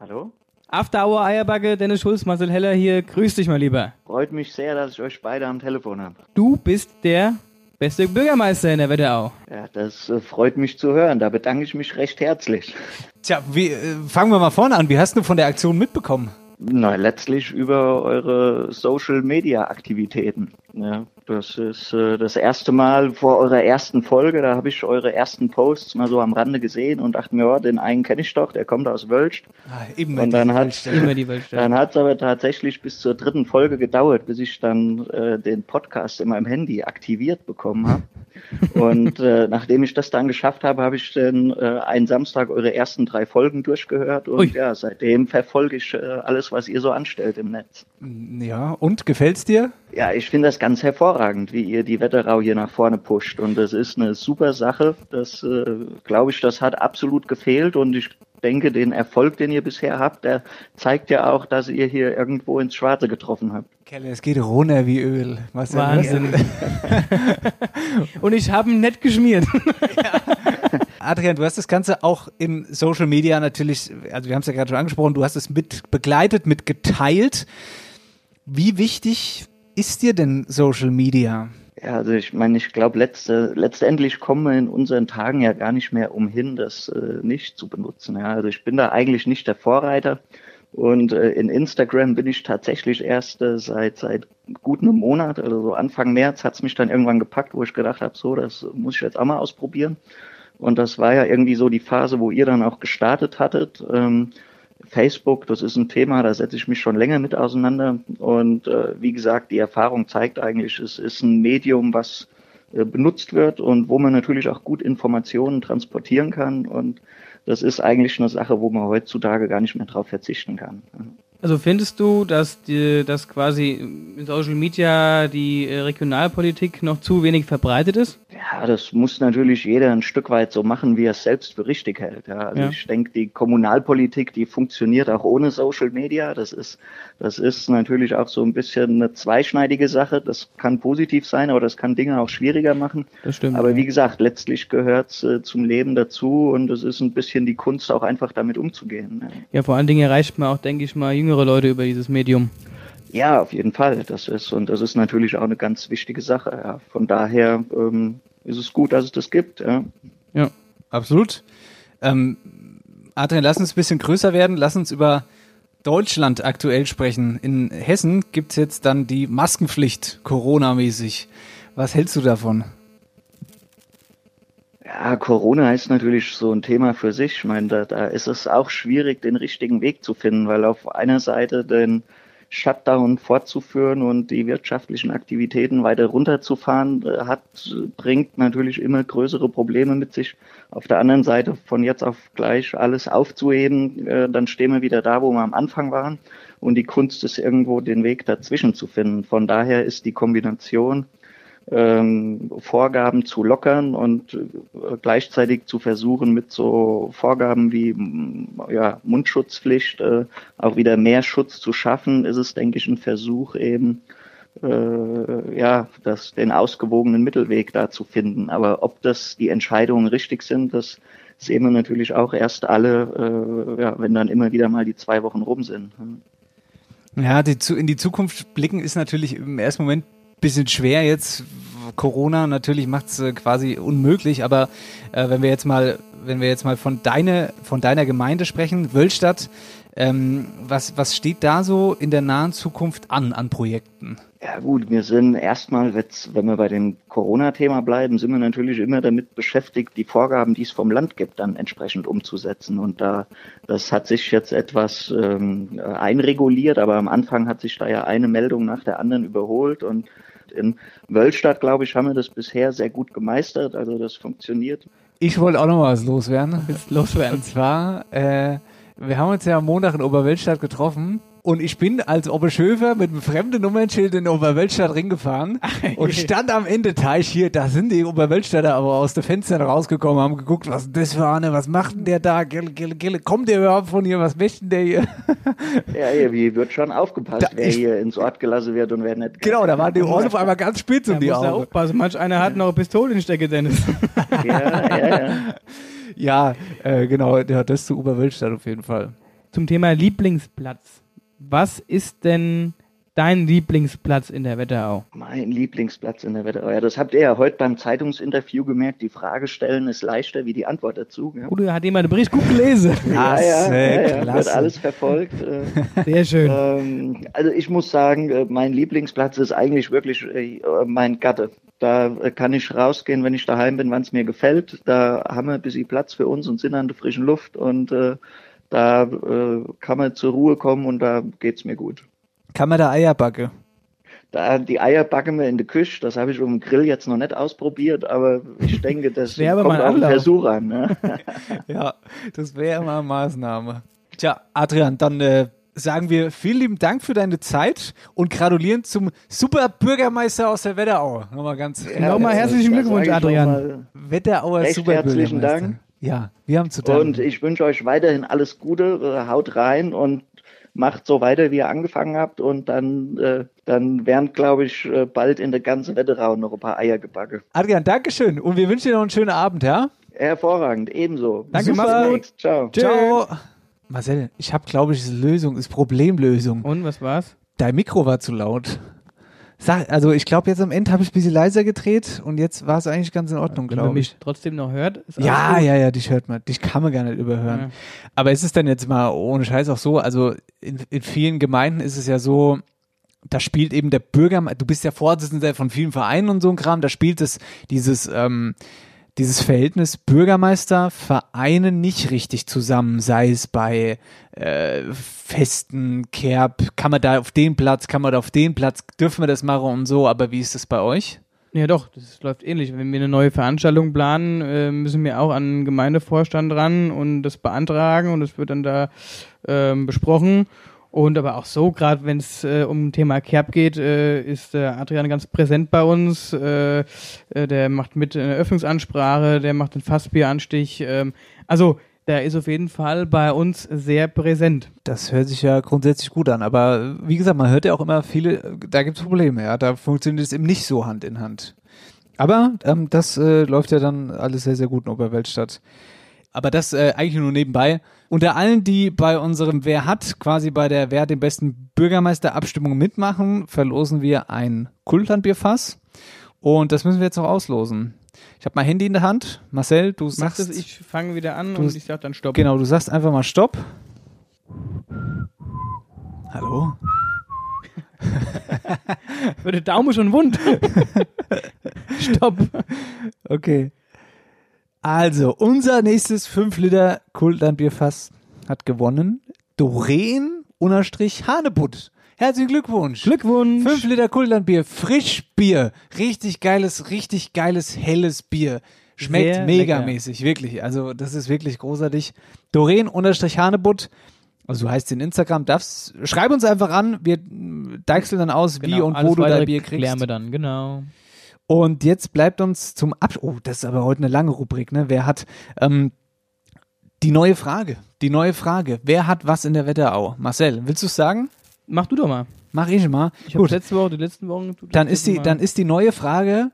Hallo? After Hour Eierbacke, Dennis Schulz, Marcel Heller hier. Grüß dich mal lieber. Freut mich sehr, dass ich euch beide am Telefon habe. Du bist der beste Bürgermeister in der Wetterau. Ja, das äh, freut mich zu hören. Da bedanke ich mich recht herzlich. Tja, wie, äh, fangen wir mal vorne an. Wie hast du von der Aktion mitbekommen? Na, letztlich über eure Social Media Aktivitäten. Ja, das ist äh, das erste Mal vor eurer ersten Folge, da habe ich eure ersten Posts mal so am Rande gesehen und dachte mir, ja, den einen kenne ich doch, der kommt aus Wölst. Ah, eben Und dann hat Immer die Wölstelle. dann hat es aber tatsächlich bis zur dritten Folge gedauert, bis ich dann äh, den Podcast in meinem Handy aktiviert bekommen habe. Und äh, nachdem ich das dann geschafft habe, habe ich dann äh, einen Samstag eure ersten drei Folgen durchgehört und Ui. ja, seitdem verfolge ich äh, alles, was ihr so anstellt im Netz. Ja, und gefällt's dir? Ja, ich finde das ganz hervorragend, wie ihr die Wetterau hier nach vorne pusht. Und das ist eine super Sache. Das, äh, glaube ich, das hat absolut gefehlt. Und ich denke, den Erfolg, den ihr bisher habt, der zeigt ja auch, dass ihr hier irgendwo ins Schwarze getroffen habt. Kelle, es geht runter wie Öl. Was Wahnsinn. Und ich habe ihn nett geschmiert. Adrian, du hast das Ganze auch im Social Media natürlich, also wir haben es ja gerade schon angesprochen, du hast es mit begleitet, mit geteilt. Wie wichtig ist dir denn Social Media? Ja, also ich meine, ich glaube, letzte, letztendlich kommen wir in unseren Tagen ja gar nicht mehr umhin, das äh, nicht zu benutzen. Ja, also ich bin da eigentlich nicht der Vorreiter. Und äh, in Instagram bin ich tatsächlich erst äh, seit seit gut einem Monat, also so Anfang März hat's mich dann irgendwann gepackt, wo ich gedacht habe, so, das muss ich jetzt auch mal ausprobieren. Und das war ja irgendwie so die Phase, wo ihr dann auch gestartet hattet. Ähm, Facebook, das ist ein Thema, da setze ich mich schon länger mit auseinander. Und äh, wie gesagt, die Erfahrung zeigt eigentlich, es ist ein Medium, was äh, benutzt wird und wo man natürlich auch gut Informationen transportieren kann. Und das ist eigentlich eine Sache, wo man heutzutage gar nicht mehr drauf verzichten kann. Also findest du, dass, die, dass quasi in Social Media die äh, Regionalpolitik noch zu wenig verbreitet ist? Ja, das muss natürlich jeder ein Stück weit so machen, wie er es selbst für richtig hält. Ja, also Ja. ich denke, die Kommunalpolitik, die funktioniert auch ohne Social Media. Das ist, das ist natürlich auch so ein bisschen eine zweischneidige Sache. Das kann positiv sein, aber das kann Dinge auch schwieriger machen. Das stimmt. Aber wie gesagt, letztlich gehört es äh, zum Leben dazu und es ist ein bisschen die Kunst, auch einfach damit umzugehen. Ja. Ja, vor allen Dingen erreicht man auch, denke ich mal, jüngere Leute über dieses Medium. Ja, auf jeden Fall. Das ist, und das ist natürlich auch eine ganz wichtige Sache. Ja. Von daher ähm, ist es gut, dass es das gibt. Ja. Ja. Absolut. Ähm, Adrian, lass uns ein bisschen größer werden. Lass uns über Deutschland aktuell sprechen. In Hessen gibt's jetzt dann die Maskenpflicht, Corona-mäßig. Was hältst du davon? Ja, Corona ist natürlich so ein Thema für sich. Ich meine, da, da ist es auch schwierig, den richtigen Weg zu finden, weil auf einer Seite den Shutdown fortzuführen und die wirtschaftlichen Aktivitäten weiter runterzufahren, äh, hat, bringt natürlich immer größere Probleme mit sich. Auf der anderen Seite von jetzt auf gleich alles aufzuheben, äh, dann stehen wir wieder da, wo wir am Anfang waren. Und die Kunst ist irgendwo den Weg dazwischen zu finden. Von daher ist die Kombination ähm, Vorgaben zu lockern und äh, gleichzeitig zu versuchen, mit so Vorgaben wie m, ja, Mundschutzpflicht äh, auch wieder mehr Schutz zu schaffen, ist es, denke ich, ein Versuch eben, äh, ja, das, den ausgewogenen Mittelweg da zu finden. Aber ob das die Entscheidungen richtig sind, das sehen wir natürlich auch erst alle, äh, ja, wenn dann immer wieder mal die zwei Wochen rum sind. Ja, die, in die Zukunft blicken ist natürlich im ersten Moment bisschen schwer jetzt. Corona natürlich macht es äh, quasi unmöglich, aber äh, wenn wir jetzt mal, wenn wir jetzt mal von deine, von deiner Gemeinde sprechen, Wölstadt, ähm, was, was steht da so in der nahen Zukunft an, an Projekten? Ja gut, wir sind erstmal, wenn wir bei dem Corona-Thema bleiben, sind wir natürlich immer damit beschäftigt, die Vorgaben, die es vom Land gibt, dann entsprechend umzusetzen. Und da das hat sich jetzt etwas ähm, einreguliert, aber am Anfang hat sich da ja eine Meldung nach der anderen überholt und in Wölstadt, glaube ich, haben wir das bisher sehr gut gemeistert. Also das funktioniert. Ich wollte auch noch was loswerden. loswerden. Und zwar, äh, wir haben uns ja am Montag in Oberwölstadt getroffen und ich bin als Oberschöfer mit einem fremden Nummernschild in Oberwölstadt Ring gefahren und stand am Ende Teich hier. Da sind die Oberwölstadter aber aus den Fenstern rausgekommen, haben geguckt, was das für eine, was macht denn der da? Gille, gille, gille. Kommt der überhaupt von hier? Was möchte denn der hier? Ja, hier wird schon aufgepasst, da, wer hier ins Ort gelassen wird und wer nicht. Genau, da waren die Ohren auf einmal ganz spitz um die Augen. aufpassen. Manch einer hat noch eine Pistole in Stecke, Dennis. ja, ja, ja. Ja, äh, genau, ja, das zu Oberwölstadt auf jeden Fall. Zum Thema Lieblingsplatz. Was ist denn dein Lieblingsplatz in der Wetterau? Mein Lieblingsplatz in der Wetterau. Ja, das habt ihr ja heute beim Zeitungsinterview gemerkt. Die Frage stellen ist leichter wie die Antwort dazu. Ja? Gut, hat jemand den Bericht gut gelesen. ja, ja, ja, ja, wird alles verfolgt. Äh. Sehr schön. Ähm, also ich muss sagen, äh, mein Lieblingsplatz ist eigentlich wirklich äh, mein Gatte. Da kann ich rausgehen, wenn ich daheim bin, wann es mir gefällt. Da haben wir ein bisschen Platz für uns und sind an der frischen Luft und äh, da äh, kann man zur Ruhe kommen und da geht's mir gut. Kann man da Eier backen? Da, die Eier backen wir in der Küche. Das habe ich um den Grill jetzt noch nicht ausprobiert, aber ich denke, das kommt auf den Versuch an. Ne? ja, das wäre mal eine Maßnahme. Tja, Adrian, dann äh, sagen wir vielen lieben Dank für deine Zeit und gratulieren zum super Bürgermeister aus der Wetterau. Nochmal ganz ja, Nochmal herzlichen Glückwunsch, Adrian. Wetterauer super herzlichen Dank. Ja, wir haben zu danken. Und ich wünsche euch weiterhin alles Gute, haut rein und macht so weiter, wie ihr angefangen habt und dann, äh, dann werden, glaube ich, äh, bald in der ganzen Wetterau noch ein paar Eier gebacken. Adrian, Dankeschön und wir wünschen dir noch einen schönen Abend, ja? Hervorragend, ebenso. Danke, mach's gut. Ciao. Ciao. Marcel, ich habe, glaube ich, diese Lösung, ist Problemlösung. Und, was war's? Dein Mikro war zu laut. Sag, also ich glaube, jetzt am Ende habe ich ein bisschen leiser gedreht und jetzt war es eigentlich ganz in Ordnung, glaube ich. Wenn man mich trotzdem noch hört, ist Ja, gut. ja, ja, dich hört man. Dich kann man gar nicht überhören. Ja. Aber ist es dann jetzt mal ohne Scheiß auch so, also in, in vielen Gemeinden ist es ja so, da spielt eben der Bürgermeister, du bist ja Vorsitzender von vielen Vereinen und so ein Kram, da spielt es dieses, ähm, dieses Verhältnis Bürgermeister, Vereine nicht richtig zusammen, sei es bei äh, Festen, Kerb, kann man da auf den Platz, kann man da auf den Platz, dürfen wir das machen und so, aber wie ist das bei euch? Ja doch, das läuft ähnlich. Wenn wir eine neue Veranstaltung planen, äh, müssen wir auch an den Gemeindevorstand ran und das beantragen und es wird dann da ähm, besprochen. Und aber auch so, gerade wenn es äh, um Thema Kerb geht, äh, ist äh, Adrian ganz präsent bei uns. Äh, äh, der macht mit eine Öffnungsansprache, der macht den Fassbieranstich. Ähm, also der ist auf jeden Fall bei uns sehr präsent. Das hört sich ja grundsätzlich gut an, aber wie gesagt, man hört ja auch immer viele, da gibt es Probleme, ja, da funktioniert es eben nicht so Hand in Hand. Aber ähm, das äh, läuft ja dann alles sehr, sehr gut in Oberweltstadt. Aber das äh, eigentlich nur nebenbei. Unter allen, die bei unserem Wer hat, quasi bei der Wer den besten Bürgermeister-Abstimmung mitmachen, verlosen wir ein Kultlandbierfass. Und das müssen wir jetzt noch auslosen. Ich habe mein Handy in der Hand. Marcel, du sagst. das, ich fange wieder an und ich sag dann Stopp. Genau, du sagst einfach mal Stopp. Hallo? Würde Daumen schon wund. Stopp. Okay. Also, unser nächstes 5 Liter Kultlandbierfass hat gewonnen. Doreen unterstrich Hanebutt. Herzlichen Glückwunsch. Glückwunsch. 5 Liter Kultlandbier, Frischbier. Richtig geiles, richtig geiles, helles Bier. Schmeckt Sehr megamäßig, wirklich. Also, das ist wirklich großartig. Doreen unterstrich Hanebutt. Also du heißt in Instagram, darfst, schreib uns einfach an, wir deichseln dann aus, wie Genau, und alles wo du dein Bier kriegst. klären wir dann, genau. Und jetzt bleibt uns zum Abschluss, oh, das ist aber heute eine lange Rubrik, ne? Wer hat, ähm, die neue Frage, die neue Frage, wer hat was in der Wetterau? Marcel, willst du es sagen? Mach du doch mal. Mach ich mal. Ich habe letzte Woche, die letzten Wochen. Dann ist die, Mal. dann ist die neue Frage,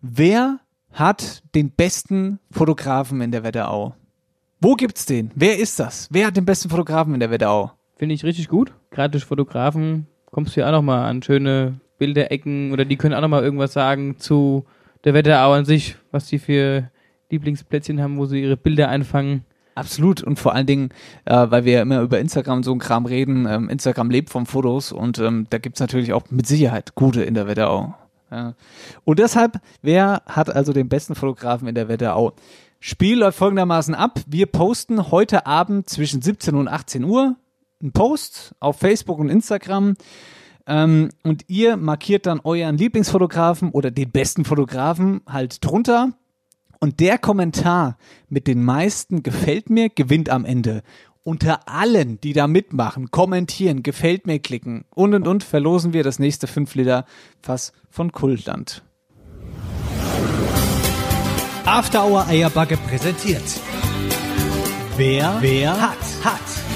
wer hat den besten Fotografen in der Wetterau? Wo gibt's den? Wer ist das? Wer hat den besten Fotografen in der Wetterau? Finde ich richtig gut. Gerade durch Fotografen kommst du ja auch nochmal an schöne Bilderecken oder die können auch nochmal irgendwas sagen zu der Wetterau an sich, was die für Lieblingsplätzchen haben, wo sie ihre Bilder einfangen. Absolut und vor allen Dingen, äh, weil wir ja immer über Instagram so ein Kram reden, ähm, Instagram lebt von Fotos und ähm, da gibt's natürlich auch mit Sicherheit gute in der Wetterau. Ja. Und deshalb, wer hat also den besten Fotografen in der Wetterau? Spiel läuft folgendermaßen ab. Wir posten heute Abend zwischen 17 und 18 Uhr einen Post auf Facebook und Instagram. Ähm, und ihr markiert dann euren Lieblingsfotografen oder den besten Fotografen halt drunter. Und der Kommentar mit den meisten gefällt mir, gewinnt am Ende. Unter allen, die da mitmachen, kommentieren, gefällt mir klicken und und und verlosen wir das nächste 5 Liter Fass von Kultland. After Hour Eierbacke präsentiert. Wer, wer hat, hat.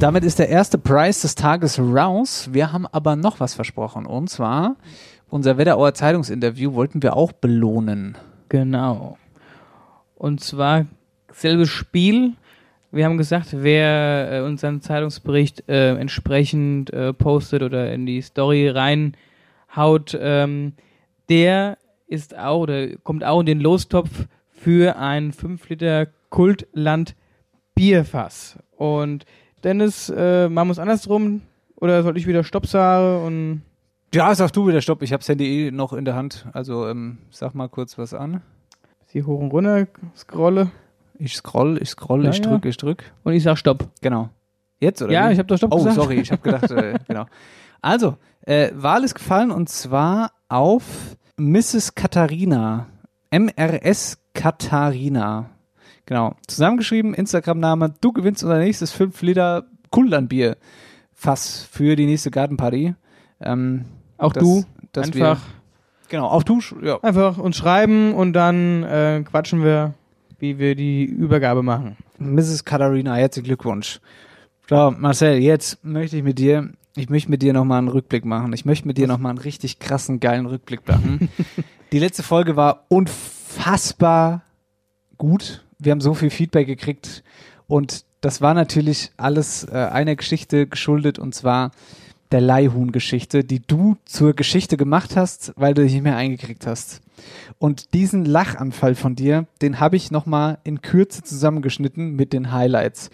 Damit ist der erste Preis des Tages raus. Wir haben aber noch was versprochen. Und zwar unser Wetterauer Zeitungsinterview wollten wir auch belohnen. Genau. Und zwar selbes Spiel. Wir haben gesagt, wer äh, unseren Zeitungsbericht äh, entsprechend äh, postet oder in die Story reinhaut, ähm, der ist auch oder kommt auch in den Lostopf für ein 5 Liter Kultland Bierfass. Und Dennis, äh, machen wir es andersrum oder soll ich wieder Stopp sagen und Ja, sag du wieder Stopp. Ich habe das Handy eh noch in der Hand. Also ähm, sag mal kurz was an. sie hoch und runter scrolle Ich scroll, ich scroll, Ja, ich ja. drück, ich drück. und ich sag Stopp. Genau. Jetzt oder? Ja, wie? ich hab doch Stopp Oh, gesagt. sorry, ich habe gedacht, äh, genau. Also, äh, Wahl ist gefallen und zwar auf Mrs. Katharina. MRS Katharina. Genau. Zusammengeschrieben, Instagram-Name, du gewinnst unser nächstes 5 Liter Kultlandbier. Fass für die nächste Gartenparty. Ähm, Auch das- du, dass einfach, Wir, genau, auch du, ja. einfach uns schreiben und dann äh, quatschen wir, wie wir die Übergabe machen. Mrs. Katharina, herzlichen Glückwunsch. So, Marcel, jetzt möchte ich mit dir, ich möchte mit dir nochmal einen Rückblick machen. Ich möchte mit dir nochmal einen richtig krassen, geilen Rückblick machen. Die letzte Folge war unfassbar gut. Wir haben so viel Feedback gekriegt und das war natürlich alles äh, einer Geschichte geschuldet und zwar der Leihhuhn-Geschichte, die du zur Geschichte gemacht hast, weil du dich nicht mehr eingekriegt hast. Und diesen Lachanfall von dir, den habe ich nochmal in Kürze zusammengeschnitten mit den Highlights.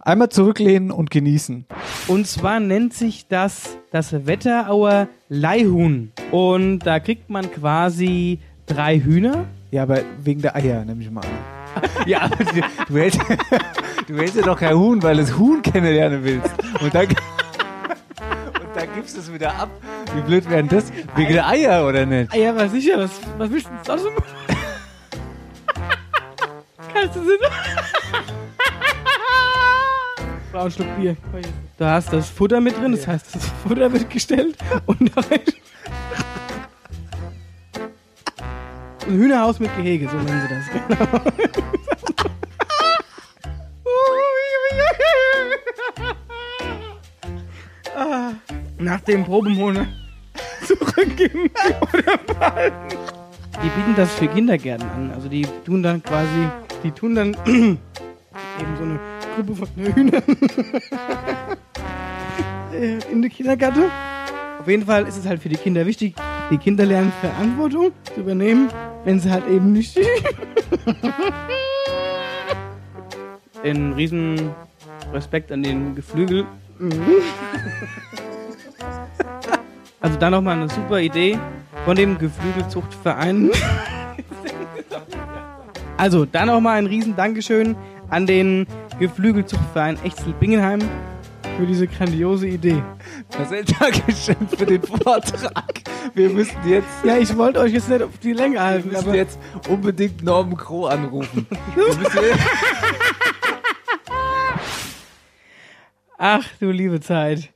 Einmal zurücklehnen und genießen. Und zwar nennt sich das das Wetterauer Leihhuhn. Und da kriegt man quasi drei Hühner. Ja, aber wegen der Eier, nehme ich mal an. Ja, aber du, du, hältst, du hältst ja doch kein Huhn, weil du das Huhn kennenlernen willst. Und dann, und dann gibst du es wieder ab. Wie blöd wären das? Wegen der Eier, oder nicht? Ja, war sicher, was, was willst du denn sonst? Kannst du Sinn? Frau, ein Schluck Bier. Da hast das Futter mit drin, das heißt, das Futter wird gestellt und da rein. Ein Hühnerhaus mit Gehege, so nennen sie das. Nach dem Probemonat zurückgeben oder behalten. Die bieten das für Kindergärten an. Also die tun dann quasi, die tun dann eben so eine Gruppe von Hühnern äh, in den Kindergarten. Auf jeden Fall ist es halt für die Kinder wichtig, die Kinder lernen Verantwortung zu übernehmen, wenn sie halt eben nicht Den riesen Respekt an den Geflügel. Also da nochmal eine super Idee von dem Geflügelzuchtverein. Also da nochmal ein riesen Dankeschön an den Geflügelzuchtverein Echzel-Bingenheim für diese grandiose Idee. Marcel, Dankeschön für den Vortrag. Wir müssen jetzt. Ja, ich wollte euch jetzt nicht auf die Länge halten, Wir müssen aber jetzt unbedingt Norman Crow anrufen. Ach du liebe Zeit.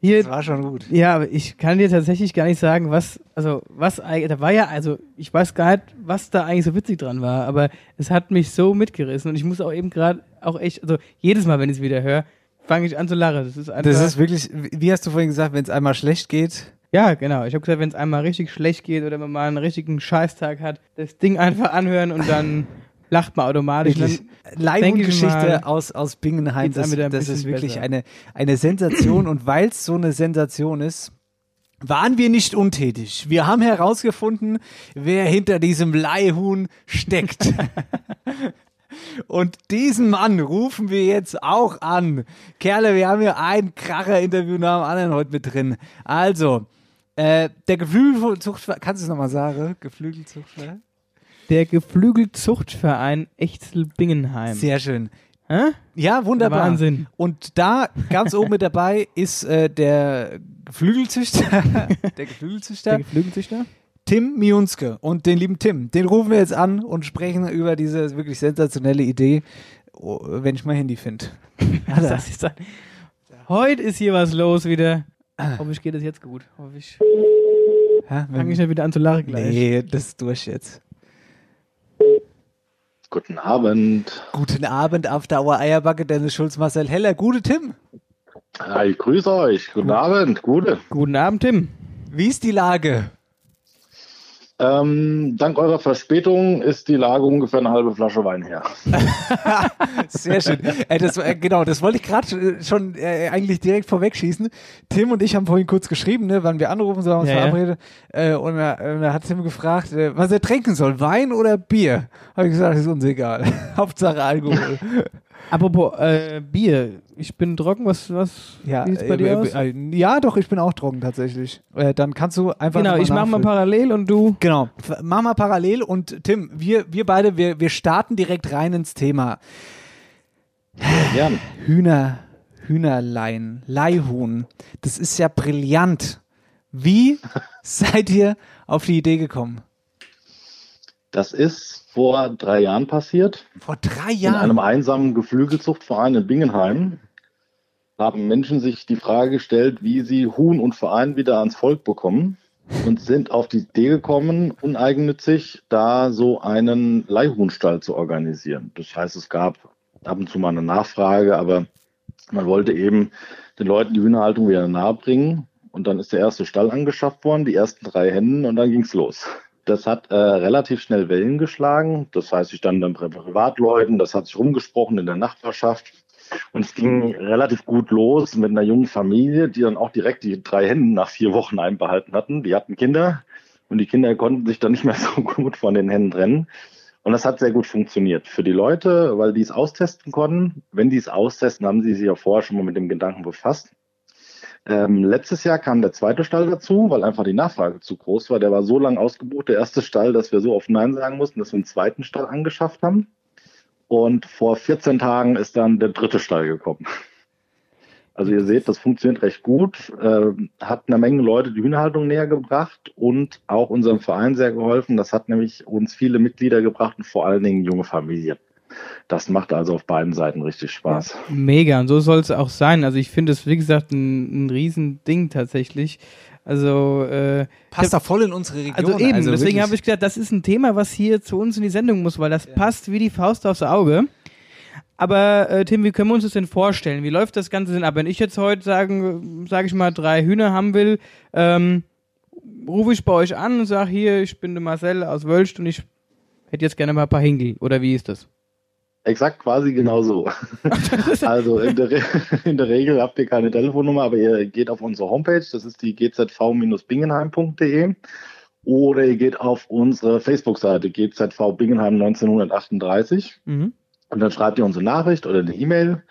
Hier, Das war schon gut. Ja, aber ich kann dir tatsächlich gar nicht sagen, was, also, was eigentlich, da war ja, also, ich weiß gar nicht, was da eigentlich so witzig dran war, aber es hat mich so mitgerissen und ich muss auch eben gerade auch echt, also, jedes Mal, wenn ich es wieder höre, fange ich an zu lachen. Das ist einfach. Das ist wirklich, wie hast du vorhin gesagt, wenn es einmal schlecht geht? Ja, genau. Ich habe gesagt, wenn es einmal richtig schlecht geht oder wenn man mal einen richtigen Scheißtag hat, das Ding einfach anhören und dann lacht man automatisch. Leihmundgeschichte aus, aus Bingenheim, das, das ist wirklich besser. eine, eine Sensation. und weil es so eine Sensation ist, waren wir nicht untätig. Wir haben herausgefunden, wer hinter diesem Leihhuhn steckt. Und diesen Mann rufen wir jetzt auch an. Kerle, wir haben hier ein Kracher-Interview nach dem anderen heute mit drin. Also, äh, der Geflügelzuchtverein, kannst du es nochmal sagen? Geflügelzuchtverein? Der Geflügelzuchtverein Echzel-Bingenheim. Sehr schön. Hä? Ja, wunderbar. Wahnsinn. Und da ganz oben mit dabei ist äh, der Geflügelzüchter, der Geflügelzüchter, Der Geflügelzüchter? Tim Miunske. Und den lieben Tim, den rufen wir jetzt an und sprechen über diese wirklich sensationelle Idee, oh, wenn ich mein Handy finde. Das ist dann, heute ist hier was los wieder. Hoffentlich geht es jetzt gut. Hoffentlich fange ich nicht wieder an zu lachen gleich. Nee, das ist durch jetzt. Guten Abend. Guten Abend auf der Auer Eierbacke, Dennis Schulz, Marcel Heller. Gute Tim. Hi, ich grüße euch. Guten Abend. Gute. Guten Abend, Tim. Wie ist die Lage? Ähm, dank eurer Verspätung ist die Lage ungefähr eine halbe Flasche Wein her. Sehr schön. Äh, das, äh, genau, das wollte ich gerade schon äh, eigentlich direkt vorwegschießen. Tim und ich haben vorhin kurz geschrieben, ne, wann wir anrufen, so haben wir uns Ja, ja. verabredet. Äh, und da, äh, da hat Tim gefragt, äh, was er trinken soll, Wein oder Bier? Habe ich gesagt, ist uns egal. Hauptsache Alkohol. Apropos äh, Bier. Ich bin trocken. Was, was Ja, sieht's bei äh, dir äh, aus? äh, ja, doch, ich bin auch trocken tatsächlich. Äh, dann kannst du einfach Genau, ich mache mal parallel und du. Genau, mach mal parallel und Tim, wir, wir beide, wir, wir starten direkt rein ins Thema. Gern. Hühner, Hühnerlein, Leihhuhn. Das ist ja brillant. Wie seid ihr auf die Idee gekommen? Das ist vor drei Jahren passiert. Vor drei In Jahren? einem einsamen Geflügelzuchtverein in Bingenheim haben Menschen sich die Frage gestellt, wie sie Huhn und Verein wieder ans Volk bekommen und sind auf die Idee gekommen, uneigennützig da so einen Leihhuhnstall zu organisieren. Das heißt, es gab ab und zu mal eine Nachfrage, aber man wollte eben den Leuten die Hühnerhaltung wieder nahe bringen. Und dann ist der erste Stall angeschafft worden, die ersten drei Hennen und dann ging's los. Das hat äh, relativ schnell Wellen geschlagen. Das heißt, ich stand dann bei Privatleuten, das hat sich rumgesprochen in der Nachbarschaft. Und es ging relativ gut los mit einer jungen Familie, die dann auch direkt die drei Hennen nach vier Wochen einbehalten hatten. Die hatten Kinder und die Kinder konnten sich dann nicht mehr so gut von den Hennen trennen. Und das hat sehr gut funktioniert für die Leute, weil die es austesten konnten. Wenn die es austesten, haben sie sich ja vorher schon mal mit dem Gedanken befasst. Ähm, letztes Jahr kam der zweite Stall dazu, weil einfach die Nachfrage zu groß war. Der war so lang ausgebucht, der erste Stall, dass wir so oft Nein sagen mussten, dass wir einen zweiten Stall angeschafft haben. Und vor 14 Tagen ist dann der dritte Stall gekommen. Also ihr seht, das funktioniert recht gut, äh, hat eine Menge Leute die Hühnerhaltung näher gebracht und auch unserem Verein sehr geholfen. Das hat nämlich uns viele Mitglieder gebracht und vor allen Dingen junge Familien. Das macht also auf beiden Seiten richtig Spaß. Mega, und so soll es auch sein. Also ich finde es, wie gesagt, ein, ein Riesending tatsächlich. Also äh, Passt da voll in unsere Region. Also eben, deswegen wirklich. habe ich gedacht, das ist ein Thema, was hier zu uns in die Sendung muss, weil das passt wie die Faust aufs Auge. Aber äh, Tim, wie können wir uns das denn vorstellen? Wie läuft das Ganze denn ab? Wenn ich jetzt heute sagen, sage ich mal, drei Hühner haben will, ähm, rufe ich bei euch an und sage hier, ich bin der Marcel aus Wölst und ich hätte jetzt gerne mal ein paar Hinkel. Oder wie ist das? Exakt quasi genau so. also in der, in der Regel habt ihr keine Telefonnummer, aber ihr geht auf unsere Homepage, das ist die gzv-bingenheim.de oder ihr geht auf unsere Facebook-Seite GZV Bingenheim 1938 Mhm. und dann schreibt ihr unsere Nachricht oder eine E-Mail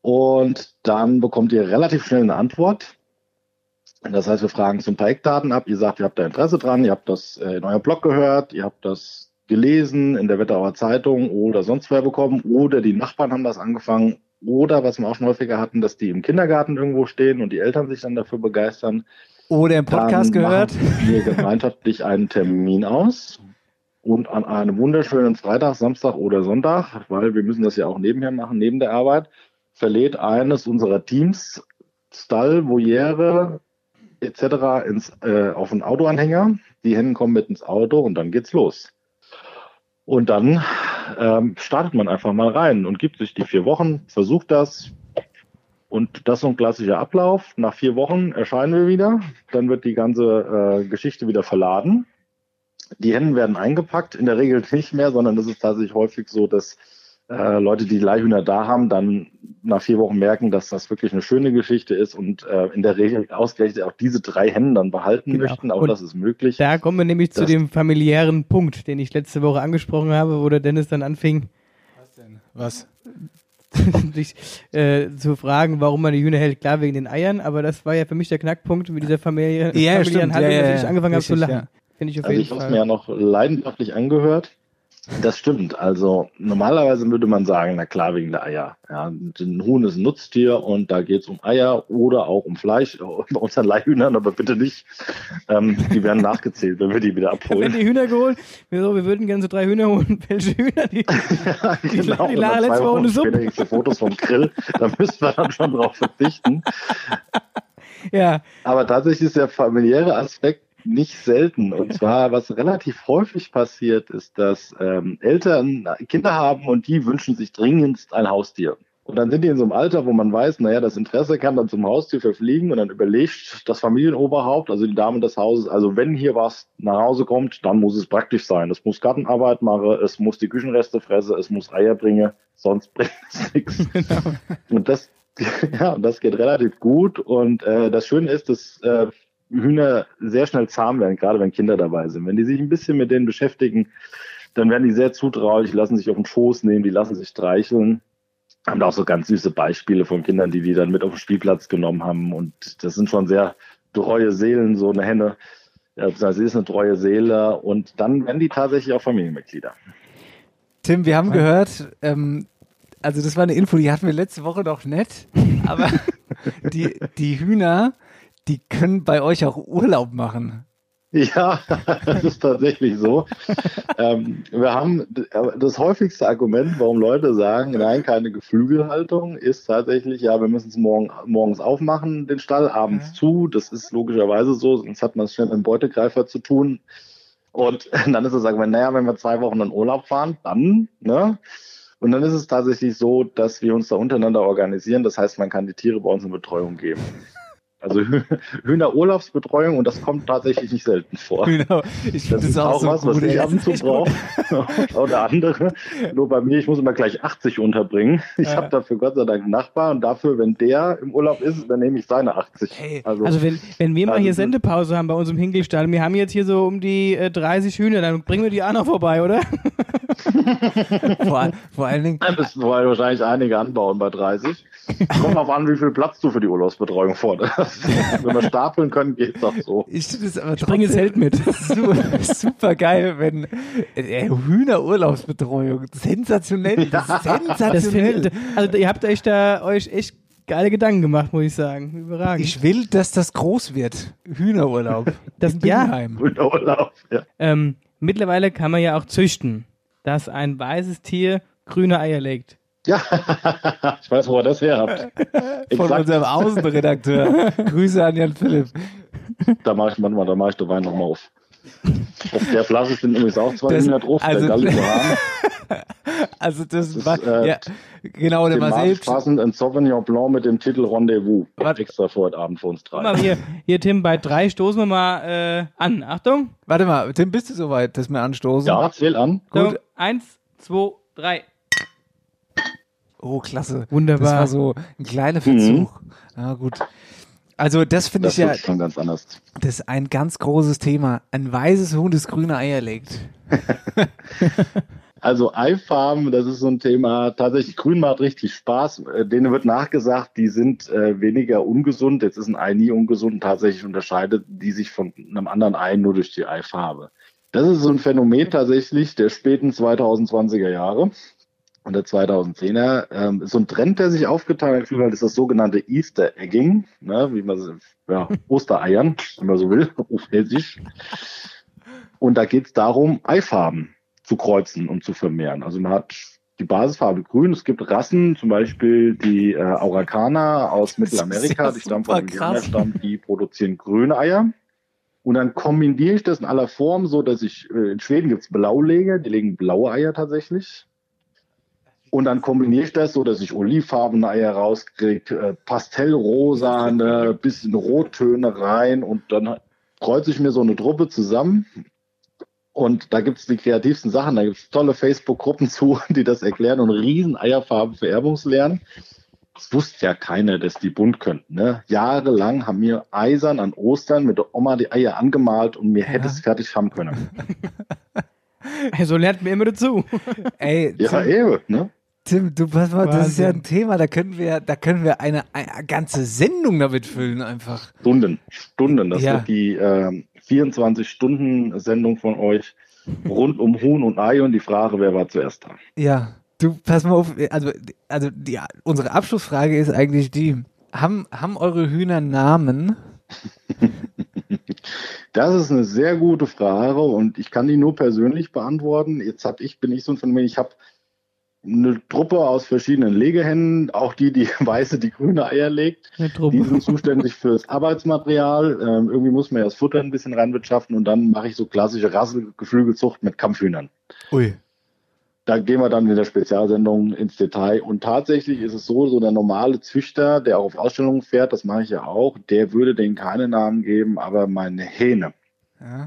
und dann bekommt ihr relativ schnell eine Antwort. Das heißt, wir fragen so ein paar Eckdaten ab. Ihr sagt, ihr habt da Interesse dran, ihr habt das äh, in eurem Blog gehört, ihr habt das gelesen in der Wetterauer Zeitung oder sonst wer bekommen oder die Nachbarn haben das angefangen oder was wir auch schon häufiger hatten, dass die im Kindergarten irgendwo stehen und die Eltern sich dann dafür begeistern. Oder im Podcast dann gehört. Wir gemeinschaftlich einen Termin aus und an einem wunderschönen Freitag, Samstag oder Sonntag, weil wir müssen das ja auch nebenher machen, neben der Arbeit, verlädt eines unserer Teams Stall, Voliere etc. Ins, äh, auf einen Autoanhänger. Die Hennen kommen mit ins Auto und dann geht's los. Und dann ähm, startet man einfach mal rein und gibt sich die vier Wochen, versucht das. Und das ist so ein klassischer Ablauf. Nach vier Wochen erscheinen wir wieder. Dann wird die ganze äh, Geschichte wieder verladen. Die Hennen werden eingepackt, in der Regel nicht mehr, sondern es ist tatsächlich häufig so, dass äh, Leute, die Leihhühner da haben, dann nach vier Wochen merken, dass das wirklich eine schöne Geschichte ist und äh, in der Regel ausgerechnet auch diese drei Hennen dann behalten Genau. möchten. Auch Und das ist möglich. Da kommen wir nämlich zu dem familiären Punkt, den ich letzte Woche angesprochen habe, wo der Dennis dann anfing, Was? sich äh, zu fragen, warum man die Hühner hält. Klar, wegen den Eiern, aber das war ja für mich der Knackpunkt mit dieser Familie, Ja, familiären stimmt. Haltung, Ja, ja, dass ich angefangen habe zu lachen. ja. Finde ich auf Also jeden ich habe es Fall. mir ja noch leidenschaftlich angehört. Das stimmt. Also normalerweise würde man sagen, na klar, wegen der Eier. Ja, ein Huhn ist ein Nutztier und da geht es um Eier oder auch um Fleisch. Bei unseren Leihhühnern, aber bitte nicht. Ähm, die werden nachgezählt, wenn wir die wieder Wenn abholen. die Hühner geholt, wir, so, wir würden gerne so drei Hühner holen. Welche Hühner? Die, die, Genau, die und Lara letzte Woche eine Suppe. die Fotos vom Grill. Da müssten wir dann schon drauf verzichten. Ja, Aber tatsächlich ist der familiäre Aspekt nicht selten. Und zwar, was relativ häufig passiert, ist, dass ähm, Eltern Kinder haben und die wünschen sich dringendst ein Haustier. Und dann sind die in so einem Alter, wo man weiß, naja, das Interesse kann dann zum Haustier verfliegen und dann überlegt das Familienoberhaupt, also die Dame des Hauses, also wenn hier was nach Hause kommt, dann muss es praktisch sein. Es muss Gartenarbeit machen, es muss die Küchenreste fressen, es muss Eier bringen, sonst bringt es nichts. Und das, ja, und das geht relativ gut. Und äh, das Schöne ist, dass äh, Hühner sehr schnell zahm werden, gerade wenn Kinder dabei sind. Wenn die sich ein bisschen mit denen beschäftigen, dann werden die sehr zutraulich, lassen sich auf den Schoß nehmen, die lassen sich streicheln. Haben da auch so ganz süße Beispiele von Kindern, die die dann mit auf den Spielplatz genommen haben. Und das sind schon sehr treue Seelen, so eine Henne. Ja, also sie ist eine treue Seele. Und dann werden die tatsächlich auch Familienmitglieder. Tim, wir haben gehört, ähm, also das war eine Info, die hatten wir letzte Woche noch nicht, aber die, die Hühner, die können bei euch auch Urlaub machen. Ja, das ist tatsächlich so. ähm, wir haben das häufigste Argument, warum Leute sagen, nein, keine Geflügelhaltung, ist tatsächlich, ja, wir müssen es morgen, morgens aufmachen, den Stall, abends zu. Das ist logischerweise so, sonst hat man es schnell mit einem Beutegreifer zu tun. Und dann ist das Argument, naja, wenn wir zwei Wochen in Urlaub fahren, dann, ne? Und dann ist es tatsächlich so, dass wir uns da untereinander organisieren. Das heißt, man kann die Tiere bei uns in Betreuung geben. Also Hü- Hühnerurlaubsbetreuung und das kommt tatsächlich nicht selten vor. Genau. Ich das finde ist das auch auch so was, was gut, ich ab und zu Das brauche. Oder andere. Nur bei mir, ich muss immer gleich 80 unterbringen. Ich Ja. habe dafür Gott sei Dank einen Nachbar und dafür, wenn der im Urlaub ist, dann nehme ich seine 80. Also, Also wenn, wenn wir mal also hier das- Sendepause haben bei uns im Hinkelstall, wir haben jetzt hier so um die äh, 30 Hühner, dann bringen wir die auch noch vorbei, oder? vor, vor allen Dingen. Dann müssen wir wahrscheinlich einige anbauen bei 30. Kommt auf an, wie viel Platz du für die Urlaubsbetreuung forderst. Wenn wir stapeln können, geht's auch so. Ich es aber Ich bringe das Zelt mit. super geil, wenn äh, Hühnerurlaubsbetreuung. Sensationell. Das ist Das sensationell. find, also ihr habt euch da euch echt geile Gedanken gemacht, muss ich sagen. Überragend. ich will, dass das groß wird. Hühnerurlaub. Das- In ja. Hühnerurlaub, ja. Ähm, mittlerweile kann man ja auch züchten, dass ein weißes Tier grüne Eier legt. Ja, ich weiß, wo ihr das her habt. Von Exakt. unserem Außenredakteur. Grüße an Jan Philipp. Da mache ich manchmal, da mache ich den Wein nochmal auf. Auf der Flasche sind übrigens auch zwei Das- Hühner drauf, also-. Also das, Das war, ist, äh, ja, genau, der Marcel. passend ein Sauvignon Blanc mit dem Titel Rendezvous. Extra für heute Abend für uns drei. Mal, hier, hier Tim, bei drei stoßen wir mal äh, an. Achtung. Warte mal, Tim, bist du soweit, dass wir anstoßen? Ja, zähl an. So, Gut. eins, zwei, drei. Oh, klasse. Wunderbar. Das war so ein kleiner Verzug. Ah, gut. Also das finde ich ja, schon ganz anders. das ist ein ganz großes Thema. Ein weißes Huhn, das grüne Eier legt. Also Eifarben, das ist so ein Thema. Tatsächlich, Grün macht richtig Spaß. Äh, Denen wird nachgesagt, die sind äh, weniger ungesund. Jetzt ist ein Ei nie ungesund. Tatsächlich unterscheidet die sich von einem anderen Ei nur durch die Eifarbe. Das ist so ein Phänomen tatsächlich der späten 2020er Jahre und der 2010er. Ähm, ist so ein Trend, der sich aufgetan hat, ist das sogenannte Easter Egging, ne, wie man so- ja, Ostereiern, wenn man so will, auf Hessisch. Und da geht es darum, Eifarben zu kreuzen und zu vermehren. Also man hat die Basisfarbe grün. Es gibt Rassen, zum Beispiel die äh, Auracana aus Mittelamerika, die stammen von. Indianerstamm, die produzieren grüne Eier. Und dann kombiniere ich das in aller Form, so dass ich, äh, in Schweden gibt's Blauleger, die legen blaue Eier tatsächlich. Und dann kombiniere ich das so, dass ich olivfarbene Eier rauskriege, äh, pastellrosane, bisschen Rottöne rein und dann kreuze ich mir so eine Truppe zusammen. Und da gibt's die kreativsten Sachen, da gibt's tolle Facebook-Gruppen zu, die das erklären und riesen Eierfarbenvererbungslernen. Das wusste ja keiner, dass die bunt könnten. Ne? Jahrelang haben wir eisern an Ostern mit der Oma die Eier angemalt und mir hätte es fertig haben können. So lernt mir immer dazu. Ey, Ja, eben, ne? Tim, du pass mal, das ist ja ein Wahnsinn. Thema, da können wir, da können wir eine, eine ganze Sendung damit füllen einfach. Stunden, Stunden. Das Ja. wird die ähm, 24-Stunden-Sendung von euch rund um Huhn und Ei und die Frage, wer war zuerst da? Ja, du pass mal auf, also, also die, unsere Abschlussfrage ist eigentlich die, haben, haben eure Hühner Namen? Das ist eine sehr gute Frage und ich kann die nur persönlich beantworten. Jetzt hab ich, bin ich so ein Phänomen, ich habe eine Truppe aus verschiedenen Legehennen, auch die, die weiße, die grüne Eier legt. Die sind zuständig fürs Arbeitsmaterial. Ähm, irgendwie muss man ja das Futter ein bisschen reinwirtschaften und dann mache ich so klassische Rasselgeflügelzucht mit Kampfhühnern. Ui. Da gehen wir dann in der Spezialsendung ins Detail. Und tatsächlich ist es so, so der normale Züchter, der auch auf Ausstellungen fährt, das mache ich ja auch, der würde denen keine Namen geben, aber meine Hähne,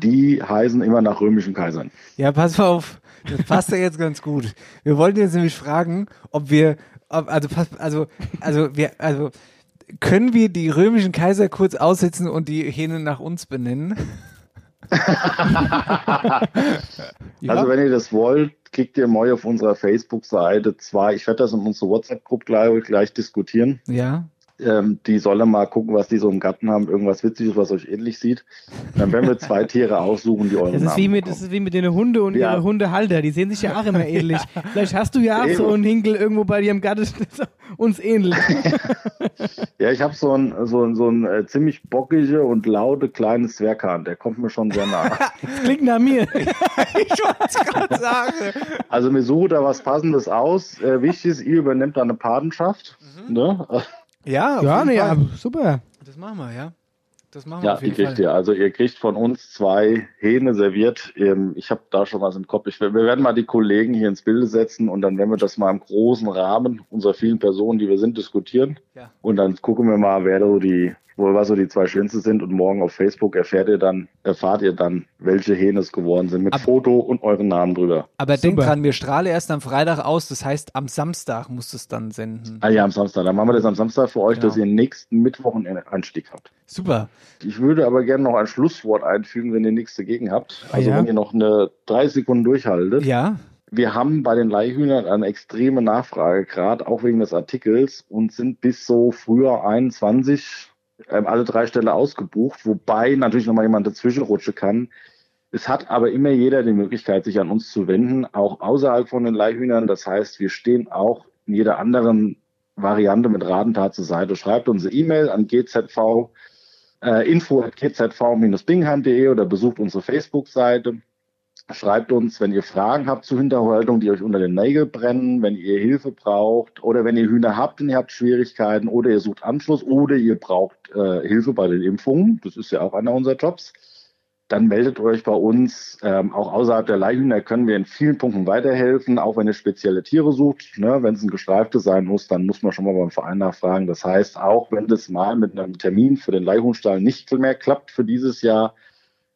die heißen immer nach römischen Kaisern. Ja, pass mal auf, das passt ja jetzt ganz gut. Wir wollten jetzt nämlich fragen, ob wir, ob, also, also, also, wir, also, können wir die römischen Kaiser kurz aussetzen und die Hähne nach uns benennen? Also wenn ihr das wollt, kriegt ihr mal auf unserer Facebook-Seite zwei, ich werde das in unsere WhatsApp-Gruppe gleich, gleich diskutieren. Ja. Ähm, die sollen mal gucken, was die so im Garten haben, irgendwas Witziges, was euch ähnlich sieht. Dann werden wir zwei Tiere aussuchen, die euren Das ist, Namen wie mit, das ist wie mit den Hunde und Ja. ihre Hundehalter. Die sehen sich ja auch immer ähnlich. Vielleicht hast du ja auch so einen Hinkel irgendwo bei dir im Garten, uns ähnelt. Ja, ich habe so ein, so ein, so ein äh, ziemlich bockige und laute kleines Zwerghahn, der kommt mir schon sehr nah. Klingt nach mir. ich wollte es gerade sagen. Also mir sucht da was Passendes aus. Äh, wichtig ist, ihr übernimmt da eine Patenschaft. Ne? Ja, auf Ja, jeden nee, Fall. aber super. Das machen wir, ja. Das machen wir Ja, auf die jeden kriegt Fall. ihr. Also ihr kriegt von uns zwei Hähne serviert. Ähm, Ich habe da schon was im Kopf. Ich, wir werden mal die Kollegen hier ins Bilde setzen und dann werden wir das mal im großen Rahmen unserer vielen Personen, die wir sind, diskutieren. Ja. Und dann gucken wir mal, wer so die, was so die zwei Schönste sind. Und morgen auf Facebook erfährt ihr dann, erfahrt ihr dann, welche Hähne es geworden sind, mit Foto und euren Namen drüber. Aber denk dran, wir strahle erst am Freitag aus, das heißt, am Samstag musst du es dann senden. Ah ja, am Samstag. Dann machen wir das am Samstag für euch, Genau. dass ihr nächsten Mittwoch einen Einstieg habt. Super. Ich würde aber gerne noch ein Schlusswort einfügen, wenn ihr nichts dagegen habt. Also Ja. wenn ihr noch eine drei Sekunden durchhaltet. Ja. Wir haben bei den Leihhühnern eine extreme Nachfrage, gerade auch wegen des Artikels und sind bis so früher 21 ähm, alle drei Stelle ausgebucht, wobei natürlich nochmal jemand dazwischen rutschen kann. Es hat aber immer jeder die Möglichkeit, sich an uns zu wenden, auch außerhalb von den Leihhühnern. Das heißt, wir stehen auch in jeder anderen Variante mit Radentat zur Seite. Schreibt uns eine E-Mail an gzv äh, info at gzv-bingheim.de oder besucht unsere Facebook-Seite. Schreibt uns, wenn ihr Fragen habt zur Hinterhaltung, die euch unter den Nägeln brennen, wenn ihr Hilfe braucht oder wenn ihr Hühner habt und ihr habt Schwierigkeiten oder ihr sucht Anschluss oder ihr braucht äh, Hilfe bei den Impfungen. Das ist ja auch einer unserer Jobs. Dann meldet euch bei uns. Ähm, auch außerhalb der Leihhühner können wir in vielen Punkten weiterhelfen, auch wenn ihr spezielle Tiere sucht. Ne? Wenn es ein gestreiftes sein muss, dann muss man schon mal beim Verein nachfragen. Das heißt, auch wenn das mal mit einem Termin für den Leihhuhnstall nicht mehr klappt für dieses Jahr,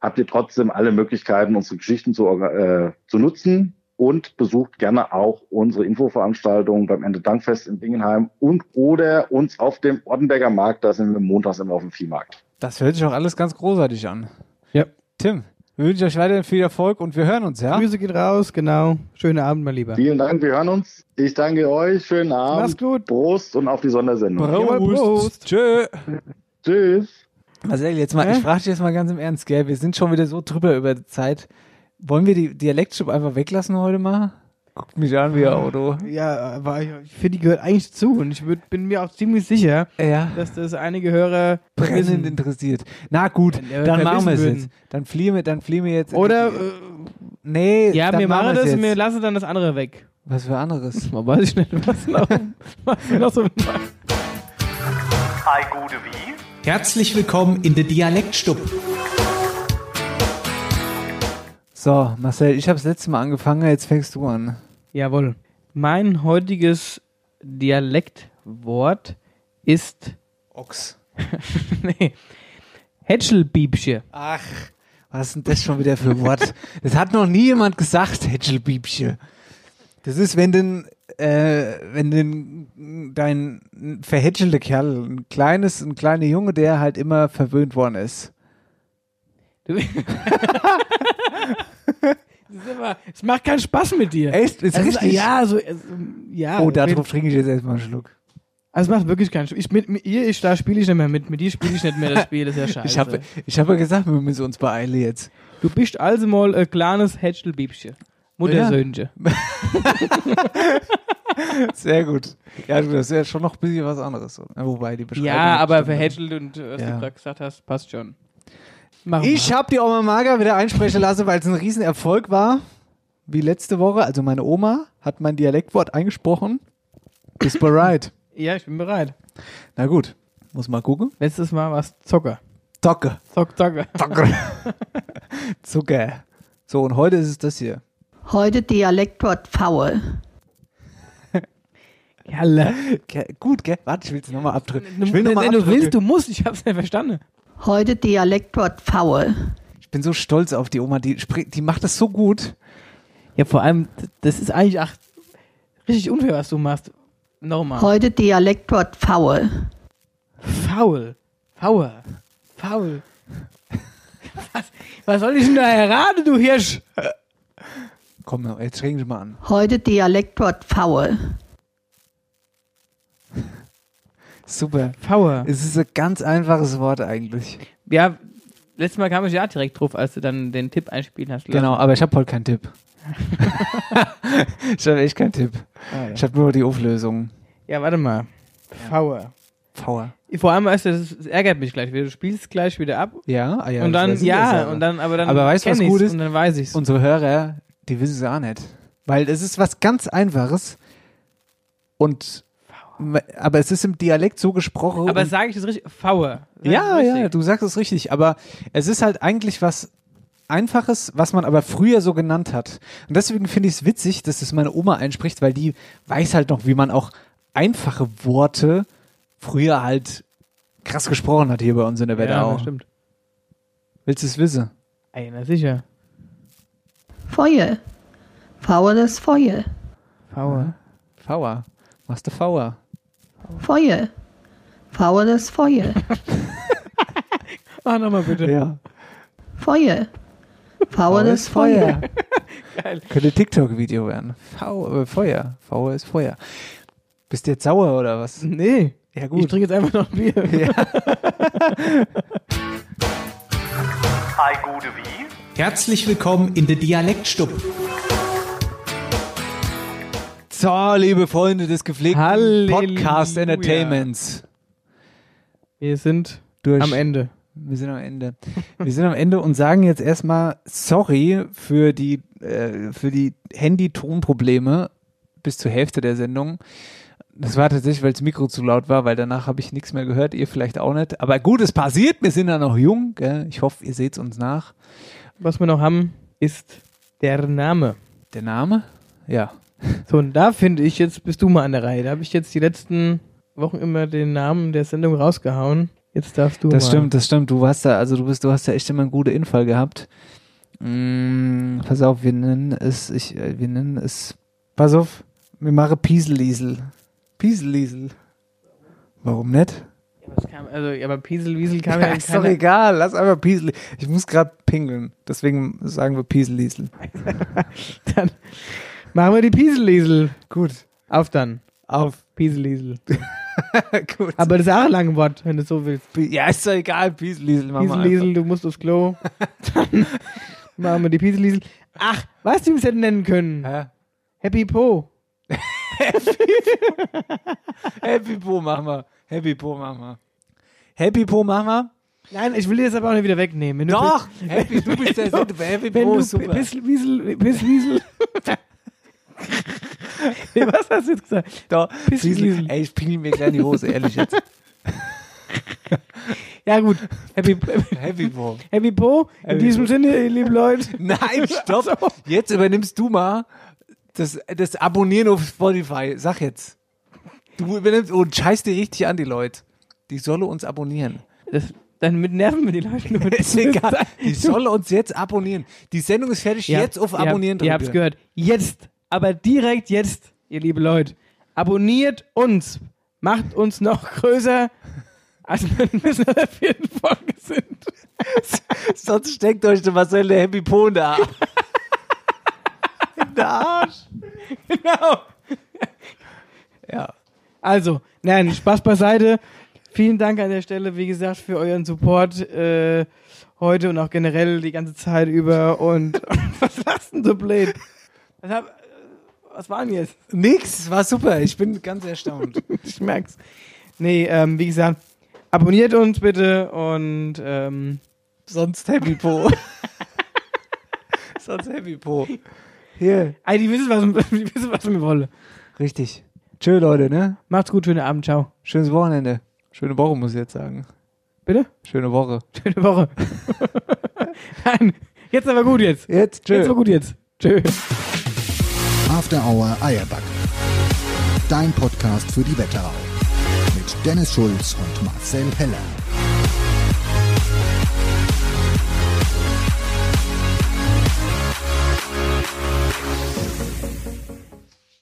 habt ihr trotzdem alle Möglichkeiten, unsere Geschichten zu, äh, zu nutzen und besucht gerne auch unsere Infoveranstaltungen beim Ende Dankfest in Bingenheim und oder uns auf dem Ortenberger Markt, da sind wir montags immer auf dem Viehmarkt. Das hört sich auch alles ganz großartig an. Ja. Tim, wir wünschen euch weiterhin viel Erfolg und wir hören uns, ja? Grüße geht raus, genau. Schönen Abend, mein Lieber. Vielen Dank, wir hören uns. Ich danke euch, schönen Abend. Mach's gut. Prost und auf die Sondersendung. Prost. Tschö. Tschüss. Marcel, jetzt mal, Hä? ich frage dich jetzt mal ganz im Ernst, gell? Wir sind schon wieder so drüber über die Zeit. Wollen wir die Dialektstub einfach weglassen heute mal? Guckt mich an wie ein Auto. Ja, aber ich finde, die gehört eigentlich zu und ich würd, bin mir auch ziemlich sicher, Ja. dass das einige Hörer Brennend interessiert. Na gut, dann machen wir es jetzt. Dann fliehen wir, dann fliehen wir jetzt. Oder, äh, nee, ja, dann wir machen das und wir lassen dann das andere weg. Was für anderes? Man weiß ich nicht, was noch, was noch so Hi, gute wie? Herzlich willkommen in der Dialektstub. So, Marcel, ich habe das letzte Mal angefangen, jetzt fängst du an. Jawohl. Mein heutiges Dialektwort ist Ochs. nee. Hätschelbiebsche. Ach, was ist denn das schon wieder für ein Wort? Das hat noch nie jemand gesagt, Hätschelbiebsche. Das ist, wenn denn, äh, wenn denn dein verhätschelte Kerl, ein kleines, ein kleiner Junge, der halt immer verwöhnt worden ist. Du immer, es macht keinen Spaß mit dir. Echt? Ist Es richtig? ja, so, es, ja. oh, darauf trinke ich jetzt erstmal einen Schluck. Also es macht wirklich keinen Spaß. Ich, mit, mit ihr, ich, da spiele ich nicht mehr mit. Mit dir spiele ich nicht mehr das Spiel, das ist ja scheiße. Ich habe ich hab ja gesagt, wir müssen uns beeilen jetzt. Du bist also mal ein kleines Hätschelbiebchen. Muttersöhnchen. Sehr gut. Ja, du, das ist ja schon noch ein bisschen was anderes. oder? Wobei, die Beschreibung. Ja, aber stimmt verhätschelt und äh, was Ja. du gerade gesagt hast, passt schon. Mach Ich habe die Oma Marga wieder einsprechen lassen, weil es ein Riesenerfolg war. Wie letzte Woche. Also meine Oma hat mein Dialektwort eingesprochen. Bist bereit? Ja, ich bin bereit. Na gut. Muss mal gucken. Letztes Mal war es Zocker. Zocke. Zock, Zocker. Zocker. Zucker. So, und heute ist es das hier. Heute Dialektwort faul. Ge- Gut, gell? Warte, ich will es nochmal abdrücken. Du, Ich will noch mal wenn du willst, du musst. Ich hab's nicht verstanden. Heute Dialektwort faul. Ich bin so stolz auf die Oma. Die, die macht das so gut. Ja, vor allem, das ist eigentlich ach, richtig unfair, was du machst. Nochmal. Heute Dialektwort faul. Faul. Faul. Faul. Was, was soll ich denn da erraten, du Hirsch? Komm, jetzt streng dich mal an. Heute Dialektwort faul. Super. Faul. Es ist ein ganz einfaches Wort eigentlich. Ja, letztes Mal kam ich ja direkt drauf, als du dann den Tipp einspielen hast. Genau, aber ich habe heute keinen Tipp. ich habe echt keinen Tipp. Ah, ja. Ich habe nur die Auflösung. Ja, warte mal. Faul. Power. Vor allem, weißt du, das, das ärgert mich gleich wieder. Du spielst gleich wieder ab. Ja, ah ja. Und dann, ja, aber. und dann, aber dann. Aber weißt du, was gut ist? Und dann weiß ich's. Unsere Hörer, die wissen es auch nicht. Weil es ist was ganz Einfaches. Und, aber es ist im Dialekt so gesprochen. aber sage ich das richtig? Faul. Ja, ja, du sagst es richtig. Aber es ist halt eigentlich was Einfaches, was man aber früher so genannt hat. Und deswegen finde ich es witzig, dass es meine Oma einspricht, weil die weiß halt noch, wie man auch einfache Worte früher halt krass gesprochen hat hier bei uns in der Ja, Wetterau. das stimmt. Willst du es wissen? Ey, na sicher. Feuer. Faules Feuer. Faul. Fauer. Machst du Fauer? Feuer. Faules Feuer. Mach nochmal bitte. Ja. Feuer. Faules Feuer. Geil. Könnte TikTok-Video werden. Fau, äh, Feuer. Fauer ist Feuer. Bist du jetzt sauer oder was? Nee. Ja, Ich gut. trinke jetzt einfach noch ein Bier. Ja. Hi, gute wie? Herzlich willkommen in der Dialektstub. So, liebe Freunde des gepflegten Halleluja. Podcast Entertainments. Wir sind Durch. am Ende. Wir sind am Ende. Wir sind am Ende und sagen jetzt erstmal sorry für die, äh, für die Handy-Tonprobleme bis zur Hälfte der Sendung. Das war tatsächlich, weil das Mikro zu laut war, weil danach habe ich nichts mehr gehört, ihr vielleicht auch nicht. Aber gut, es passiert, wir sind ja noch jung. Gell? Ich hoffe, ihr seht uns nach. Was wir noch haben, ist der Name. Der Name? Ja. So, und da finde ich, jetzt bist du mal an der Reihe. Da habe ich jetzt die letzten Wochen immer den Namen der Sendung rausgehauen. Jetzt darfst du Das mal. stimmt, das stimmt. Du hast da, also du bist, du hast da echt immer einen guten Infall gehabt. Mm, pass auf, wir nennen es, ich, äh, wir nennen es, pass auf, wir machen Pieseliesel. Pieseliesel. Warum nicht? Was kam, also, aber Pieselwiesel kam ja, Ja, ist doch egal, lass einfach Piesel. Ich muss gerade pingeln, deswegen sagen wir Pieseliesel. Dann machen wir die Pieselliesel. Gut. Auf dann. Auf. Pieselliesel. Gut. Aber das ist auch ein langes Wort, wenn du so willst. Ja, ist doch egal, wir Pieselliesel, du musst aufs Klo. Dann machen wir die Pieselliesel. Ach, weißt du, wie wir es hätten nennen können? Hä? Happy Po. Happy Po machen wir. Happy Po machen wir. Happy Po machen wir. Nein, ich will dir das aber auch nicht wieder wegnehmen. Wenn du Doch, bist- Happy, du bist der Sinn, Happy Po du ist super. Pisswiesel, Pisswiesel, Nee, was hast du jetzt gesagt? Da, Pissenliesel. Friesel, ey, ich pingel mir gleich in die Hose, ehrlich jetzt. Ja, gut. Happy, Happy Po. Happy Po. In Happy diesem Po. Sinne, ihr lieben Leute. Nein, stopp. Jetzt übernimmst du mal das, das Abonnieren auf Spotify. Sag jetzt. Du übernimmst und scheiß dir richtig an, die Leute. Die sollen uns abonnieren. Das, dann mit Nerven mit die Leute. Nur ist egal. Die sollen uns jetzt abonnieren. Die Sendung ist fertig. Ihr jetzt auf ihr Abonnieren habt, Ihr habt's gehört. Jetzt. Aber direkt jetzt, ihr liebe Leute. Abonniert uns. Macht uns noch größer, als wir in der vierten Folge sind. Sonst steckt euch der Marcel der Happy Po in der Arsch. In der Arsch. Genau. Ja. Also, nein, Spaß beiseite. Vielen Dank an der Stelle, wie gesagt, für euren Support äh, heute und auch generell die ganze Zeit über. Und was lachst denn so blöd? Was, hab, was war denn jetzt? Nix, war super. Ich bin ganz erstaunt. ich merk's. Nee, ähm, wie gesagt, abonniert uns bitte und ähm, sonst Happy Po. sonst Happy Po. Hier. Ey, die wissen, was, die wissen, was wir wollen. Richtig. Tschö, Leute, ne? Macht's gut, schönen Abend, ciao. Schönes Wochenende. Schöne Woche, muss ich jetzt sagen. Bitte? Schöne Woche. Schöne Woche. Nein, jetzt aber gut jetzt. Jetzt, tschö. Jetzt aber gut jetzt. Tschö. After Hour Eierback. Dein Podcast für die Wetterau. Mit Dennis Schulz und Marcel Heller.